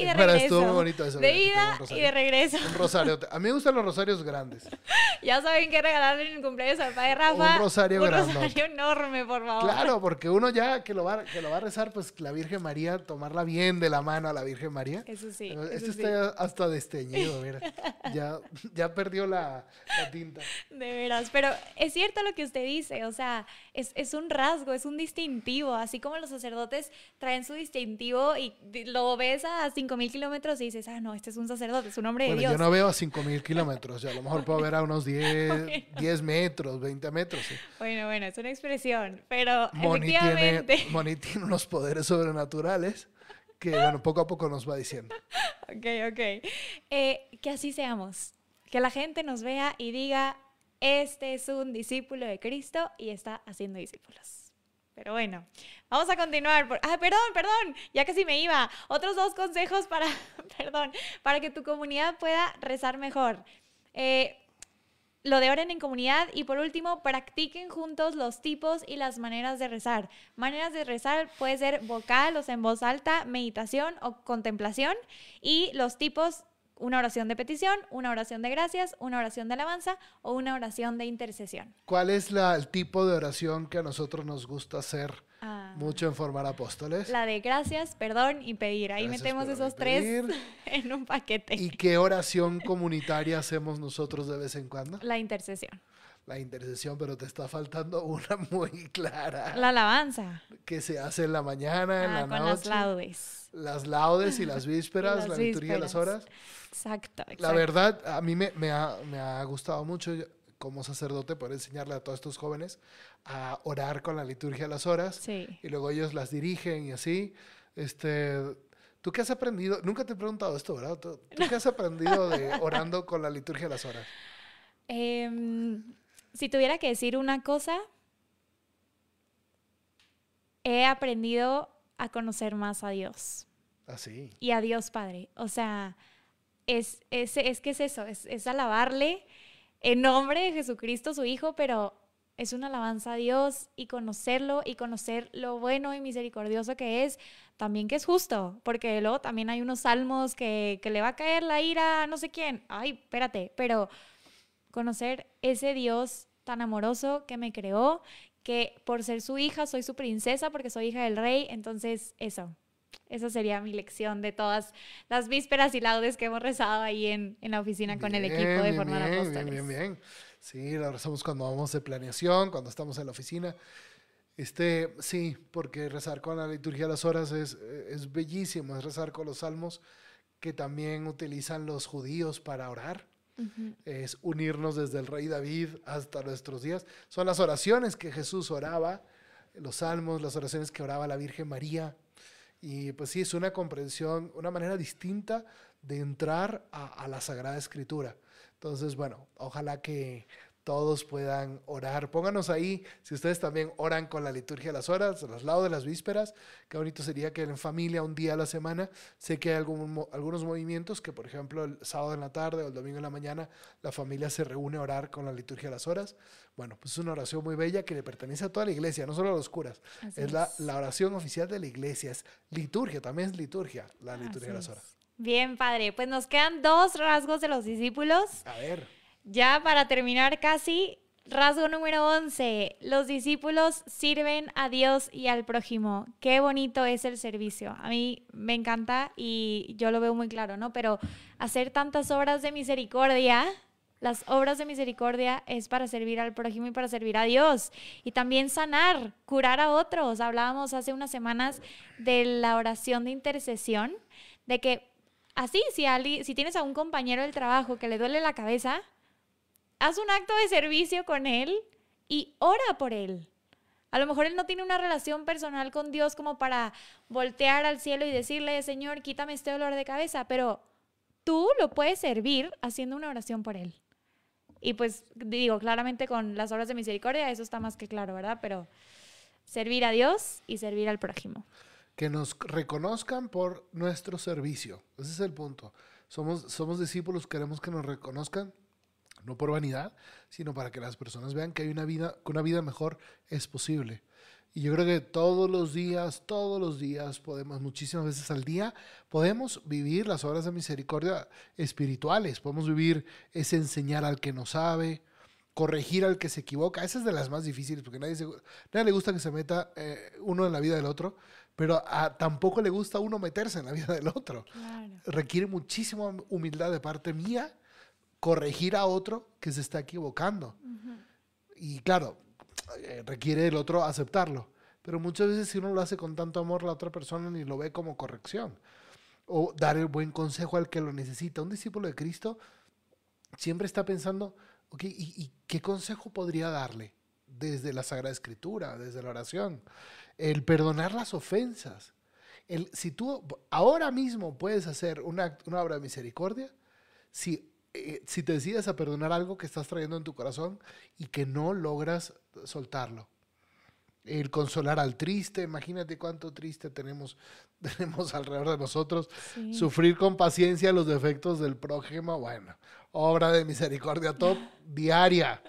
Speaker 2: y de regreso.
Speaker 1: estuvo muy bonito eso.
Speaker 2: De ida y de regreso.
Speaker 1: Un rosario. A mí me gustan los rosarios grandes.
Speaker 2: ya saben qué regalarle en el cumpleaños al padre Rafa.
Speaker 1: Un rosario grande.
Speaker 2: Un rosario enorme, por favor.
Speaker 1: Claro, porque uno ya que lo, va, que lo va a rezar, pues la Virgen María, tomarla bien de la mano a la Virgen María.
Speaker 2: Eso sí.
Speaker 1: Este está hasta desteñido, mira. ya, ya perdió la, la, tinta.
Speaker 2: De veras, pero es cierto lo que usted dice, o sea, es, es un rasgo, es un distintivo, así como los sacerdotes traen su distintivo y lo ves a 5.000 kilómetros y dices, ah, no, este es un sacerdote, es un hombre de Dios.
Speaker 1: Yo no veo a 5.000 kilómetros, a lo mejor puedo ver a unos 10, 10 metros, 20 metros.
Speaker 2: Bueno, bueno, es una expresión, pero efectivamente...
Speaker 1: Tiene, Moni tiene unos poderes sobrenaturales que, bueno, poco a poco nos va diciendo.
Speaker 2: Ok, ok. Eh, que así seamos. Que la gente nos vea y diga, este es un discípulo de Cristo y está haciendo discípulos. Pero bueno, vamos a continuar. Por, ah, perdón, perdón, ya casi me iba. Otros dos consejos para, perdón, para que tu comunidad pueda rezar mejor. Eh, lo de oren en comunidad y por último, practiquen juntos los tipos y las maneras de rezar. Maneras de rezar puede ser vocal, o sea, en voz alta, meditación o contemplación y los tipos una oración de petición, una oración de gracias, una oración de alabanza o una oración de intercesión.
Speaker 1: ¿Cuál es la, el tipo de oración que a nosotros nos gusta hacer ah. mucho en formar apóstoles?
Speaker 2: La de gracias, perdón y pedir. Ahí metemos esos tres en un paquete.
Speaker 1: ¿Y qué oración comunitaria hacemos nosotros de vez en cuando?
Speaker 2: La intercesión
Speaker 1: la intercesión, pero te está faltando una muy clara.
Speaker 2: La alabanza.
Speaker 1: Que se hace en la mañana, en ah, la con noche.
Speaker 2: Las laudes.
Speaker 1: Las laudes y las vísperas, la liturgia de las horas.
Speaker 2: Exacto, exacto.
Speaker 1: La verdad, a mí me, me, ha, me ha gustado mucho como sacerdote poder enseñarle a todos estos jóvenes a orar con la liturgia de las horas.
Speaker 2: Sí.
Speaker 1: Y luego ellos las dirigen y así. Este, ¿Tú qué has aprendido? Nunca te he preguntado esto, ¿verdad? ¿Tú, qué has aprendido de orando con la liturgia de las horas?
Speaker 2: Eh, si tuviera que decir una cosa, he aprendido a conocer más a Dios.
Speaker 1: Así.
Speaker 2: Ah, y a Dios Padre. O sea, es, es, es que es eso, es, es, alabarle en nombre de Jesucristo, su Hijo, pero es una alabanza a Dios y conocerlo y conocer lo bueno y misericordioso que es, también que es justo, porque luego también hay unos salmos que, que le va a caer la ira a no sé quién. Ay, espérate, pero conocer ese Dios tan amoroso que me creó, que por ser su hija soy su princesa porque soy hija del rey, entonces eso. Esa sería mi lección de todas las vísperas y laudes que hemos rezado ahí en, en la oficina con el equipo de Formar Apóstoles.
Speaker 1: Bien, bien, bien. Sí, la rezamos cuando vamos de planeación, cuando estamos en la oficina. Este, sí, porque rezar con la liturgia de las horas es, es bellísimo, es rezar con los salmos que también utilizan los judíos para orar es unirnos desde el rey David hasta nuestros días. Son las oraciones que Jesús oraba, los salmos, las oraciones que oraba la Virgen María. Y pues sí, es una comprensión, una manera distinta de entrar a la Sagrada Escritura. Entonces, bueno, ojalá que todos puedan orar. Pónganos ahí si ustedes también oran con la liturgia de las horas, los lados de las vísperas. Qué bonito sería que en familia un día a la semana, sé que hay algún, algunos movimientos que, por ejemplo, el sábado en la tarde o el domingo en la mañana, la familia se reúne a orar con la liturgia de las horas. Bueno, pues es una oración muy bella que le pertenece a toda la iglesia, no solo a los curas. es, La, la, oración oficial de la iglesia, es liturgia, también es liturgia, la liturgia de las horas.
Speaker 2: Bien, padre. Pues nos quedan dos rasgos de los discípulos.
Speaker 1: A ver.
Speaker 2: Ya para terminar casi, rasgo número 11, los discípulos sirven a Dios y al prójimo. Qué bonito es el servicio. A mí me encanta y yo lo veo muy claro, ¿no? Pero hacer tantas obras de misericordia, las obras de misericordia es para servir al prójimo y para servir a Dios. Y también sanar, curar a otros. Hablábamos hace unas semanas de la oración de intercesión, de que así, si, si tienes a un compañero del trabajo que le duele la cabeza, haz un acto de servicio con Él y ora por Él. A lo mejor Él no tiene una relación personal con Dios como para voltear al cielo y decirle, Señor, quítame este dolor de cabeza, pero tú lo puedes servir haciendo una oración por Él. Y pues digo, claramente con las obras de misericordia, eso está más que claro, ¿verdad? Pero servir a Dios y servir al prójimo.
Speaker 1: Que nos reconozcan por nuestro servicio. Ese es el punto. Somos, somos discípulos, queremos que nos reconozcan no por vanidad, sino para que las personas vean que hay una vida, que una vida mejor es posible. Y yo creo que todos los días, todos los días, podemos, muchísimas veces al día, podemos vivir las obras de misericordia espirituales. Podemos vivir ese enseñar al que no sabe, corregir al que se equivoca. Esa es de las más difíciles, porque nadie, nadie le gusta que se meta eh, uno en la vida del otro, pero tampoco le gusta a uno meterse en la vida del otro. Requiere muchísima humildad de parte mía corregir a otro que se está equivocando. Y claro, eh, requiere el otro aceptarlo. Pero muchas veces si uno lo hace con tanto amor, la otra persona ni lo ve como corrección. O dar el buen consejo al que lo necesita. Un discípulo de Cristo siempre está pensando, ok, ¿y, qué consejo podría darle? Desde la Sagrada Escritura, desde la oración. El perdonar las ofensas El, si tú ahora mismo puedes hacer una, una obra de misericordia, si, eh, si te decides a perdonar algo que estás trayendo en tu corazón y que no logras soltarlo. El consolar al triste, imagínate cuánto triste tenemos, tenemos alrededor de nosotros. Sufrir con paciencia los defectos del prójimo, bueno, obra de misericordia top diaria.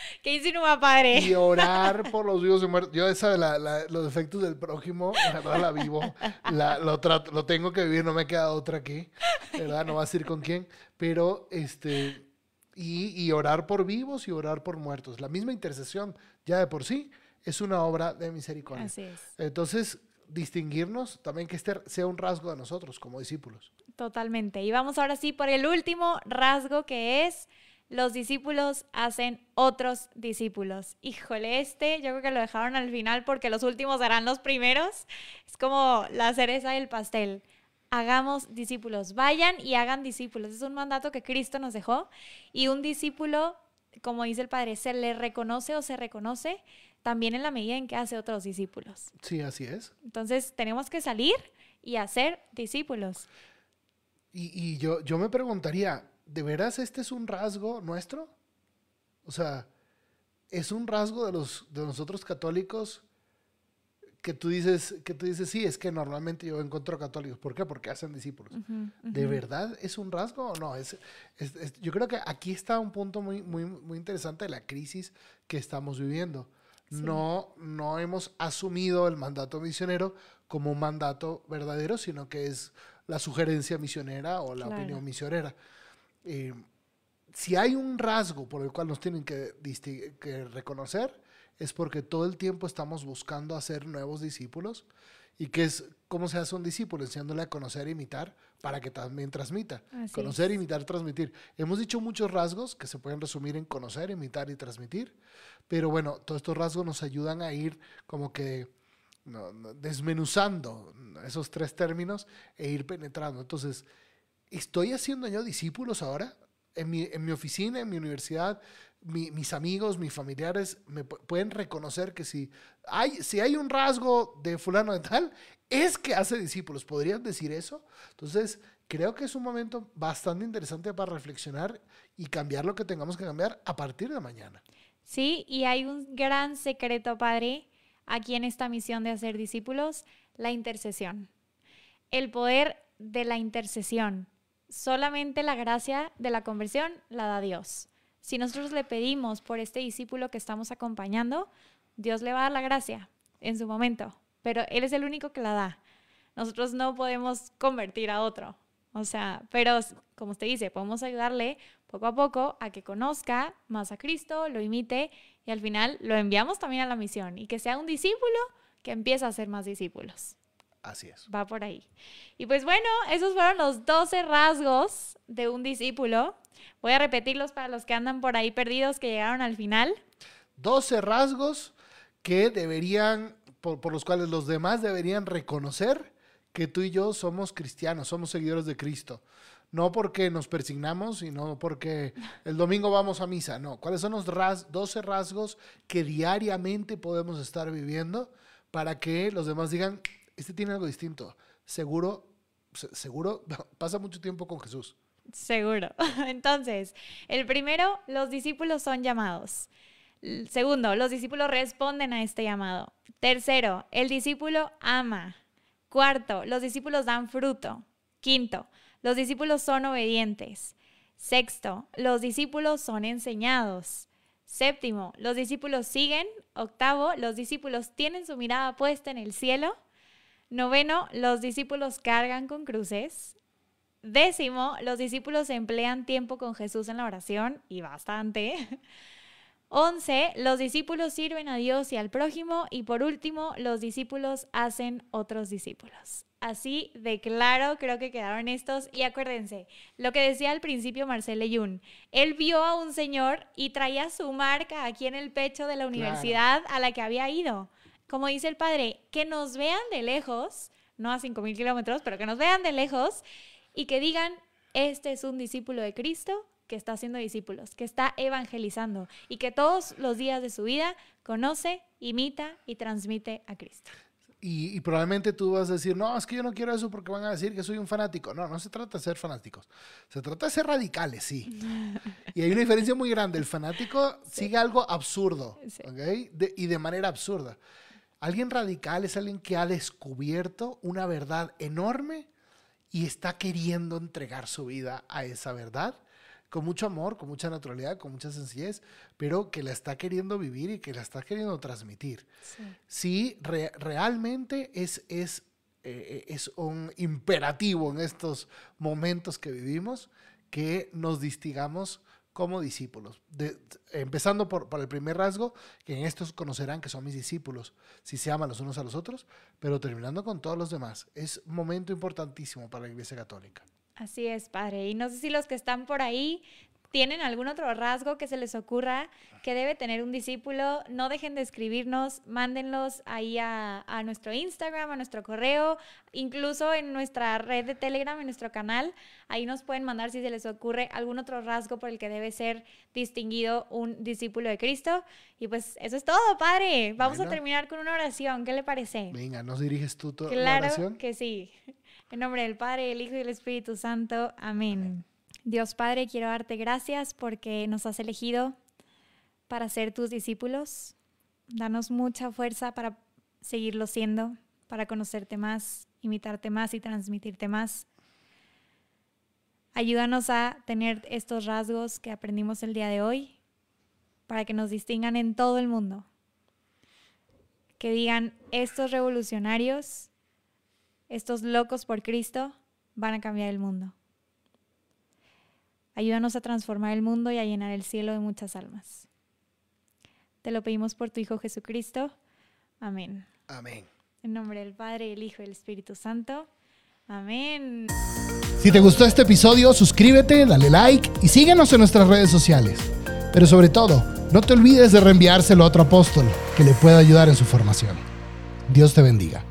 Speaker 2: ¿Qué insinúa, padre?
Speaker 1: Y orar por los vivos y muertos. Yo esa de la, los defectos del prójimo, la verdad la vivo. La, lo, trato, lo tengo que vivir, no me queda otra aquí. ¿Verdad? No va a decir con quién. Pero, este... Y, y orar por vivos y orar por muertos. La misma intercesión, ya de por sí, es una obra de misericordia.
Speaker 2: Así es.
Speaker 1: Entonces, distinguirnos también que este sea un rasgo de nosotros como discípulos.
Speaker 2: Totalmente. Y vamos ahora sí por el último rasgo que es los discípulos hacen otros discípulos. Híjole, este yo creo que lo dejaron al final porque los últimos serán los primeros. Es como la cereza del pastel. Hagamos discípulos, vayan y hagan discípulos. Es un mandato que Cristo nos dejó y un discípulo, como dice el Padre, se le reconoce o se reconoce también en la medida en que hace otros discípulos.
Speaker 1: Sí, así es.
Speaker 2: Entonces tenemos que salir y hacer discípulos.
Speaker 1: Y, yo, yo me preguntaría, ¿de veras este es un rasgo nuestro? O sea, es un rasgo de los de nosotros católicos que tú dices que tú dices sí es que normalmente yo encuentro católicos ¿por qué? porque hacen discípulos. De verdad es un rasgo o no es, yo creo que aquí está un punto muy muy muy interesante de la crisis que estamos viviendo. No no hemos asumido el mandato misionero como un mandato verdadero sino que es la sugerencia misionera o la opinión misionera eh, si hay un rasgo por el cual nos tienen que, que, reconocer, es porque todo el tiempo estamos buscando hacer nuevos discípulos. ¿Y que es cómo se hace un discípulo? Enseñándole a conocer e imitar para que también transmita. conocer, imitar, transmitir. Hemos dicho muchos rasgos que se pueden resumir en conocer, imitar y transmitir. Pero bueno, todos estos rasgos nos ayudan a ir como que desmenuzando esos tres términos e ir penetrando. Entonces, ¿Estoy haciendo yo discípulos ahora? En mi, oficina, en mi universidad, mis amigos, mis familiares me pueden reconocer que si hay, si hay un rasgo de fulano de tal, es que hace discípulos. ¿Podrían decir eso? Entonces, creo que es un momento bastante interesante para reflexionar y cambiar lo que tengamos que cambiar a partir de mañana.
Speaker 2: Sí, y hay un gran secreto, Padre, aquí en esta misión de hacer discípulos, la intercesión. El poder de la intercesión solamente la gracia de la conversión la da Dios. Si nosotros le pedimos por este discípulo que estamos acompañando, Dios le va a dar la gracia en su momento, pero Él es el único que la da. Nosotros no podemos convertir a otro. O sea, pero como usted dice, podemos ayudarle poco a poco a que conozca más a Cristo, lo imite y al final lo enviamos también a la misión y que sea un discípulo que empiece a ser más discípulos.
Speaker 1: Así es.
Speaker 2: Va por ahí. Y pues bueno, esos fueron los 12 rasgos de un discípulo. Voy a repetirlos para los que andan por ahí perdidos que llegaron al final.
Speaker 1: 12 rasgos que deberían, por, los cuales los demás deberían reconocer que tú y yo somos cristianos, somos seguidores de Cristo. No porque nos persignamos y no porque el domingo vamos a misa, no. ¿Cuáles son los 12 rasgos que diariamente podemos estar viviendo para que los demás digan, este tiene algo distinto. Seguro, seguro pasa mucho tiempo con Jesús.
Speaker 2: Seguro. Entonces, el primero, los discípulos son llamados. Segundo, los discípulos responden a este llamado. Tercero, el discípulo ama. Cuarto, los discípulos dan fruto. Quinto, los discípulos son obedientes. Sexto, los discípulos son enseñados. Séptimo, los discípulos siguen. Octavo, los discípulos tienen su mirada puesta en el cielo. Noveno, los discípulos cargan con cruces. Décimo, los discípulos emplean tiempo con Jesús en la oración, y bastante. Once, los discípulos sirven a Dios y al prójimo. Y por último, los discípulos hacen otros discípulos. Así de claro creo que quedaron estos. Y acuérdense, lo que decía al principio Marcel Leyún, él vio a un señor y traía su marca aquí en el pecho de la universidad a la que había ido como dice el padre, que nos vean de lejos, no a 5.000 kilómetros, pero que nos vean de lejos y que digan, este es un discípulo de Cristo que está haciendo discípulos, que está evangelizando y que todos los días de su vida conoce, imita y transmite a Cristo.
Speaker 1: y, probablemente tú vas a decir, no, es que yo no quiero eso porque van a decir que soy un fanático. No, no se trata de ser fanáticos. Se trata de ser radicales, sí. y hay una diferencia muy grande. El fanático sigue algo absurdo, y de manera absurda. Alguien radical es alguien que ha descubierto una verdad enorme y está queriendo entregar su vida a esa verdad con mucho amor, con mucha naturalidad, con mucha sencillez, pero que la está queriendo vivir y que la está queriendo transmitir. Sí, realmente es, es, eh, es un imperativo en estos momentos que vivimos que nos distingamos como discípulos. empezando por, por, el primer rasgo, que en estos conocerán que son mis discípulos, si se aman los unos a los otros, pero terminando con todos los demás. Es un momento importantísimo para la Iglesia Católica.
Speaker 2: Así es, padre. Y no sé si los que están por ahí tienen algún otro rasgo que se les ocurra que debe tener un discípulo, no dejen de escribirnos, mándenlos ahí a, nuestro Instagram, a nuestro correo, incluso en nuestra red de Telegram, en nuestro canal. Ahí nos pueden mandar si se les ocurre algún otro rasgo por el que debe ser distinguido un discípulo de Cristo. Y pues eso es todo, padre. Vamos a terminar con una oración. ¿Qué le parece?
Speaker 1: Venga, ¿nos diriges tú toda
Speaker 2: la
Speaker 1: oración?
Speaker 2: Claro que sí. En nombre del Padre, del Hijo y del Espíritu Santo. Amén. Dios Padre, quiero darte gracias porque nos has elegido para ser tus discípulos. Danos mucha fuerza para seguirlo siendo, para conocerte más, imitarte más y transmitirte más. Ayúdanos a tener estos rasgos que aprendimos el día de hoy para que nos distingan en todo el mundo. Que digan, estos revolucionarios estos locos por Cristo van a cambiar el mundo. Ayúdanos a transformar el mundo y a llenar el cielo de muchas almas. Te lo pedimos por tu Hijo Jesucristo. Amén.
Speaker 1: Amén.
Speaker 2: En nombre del Padre, el Hijo y el Espíritu Santo. Amén.
Speaker 1: Si te gustó este episodio, suscríbete, dale like y síguenos en nuestras redes sociales. Pero sobre todo, no te olvides de reenviárselo a otro apóstol que le pueda ayudar en su formación. Dios te bendiga.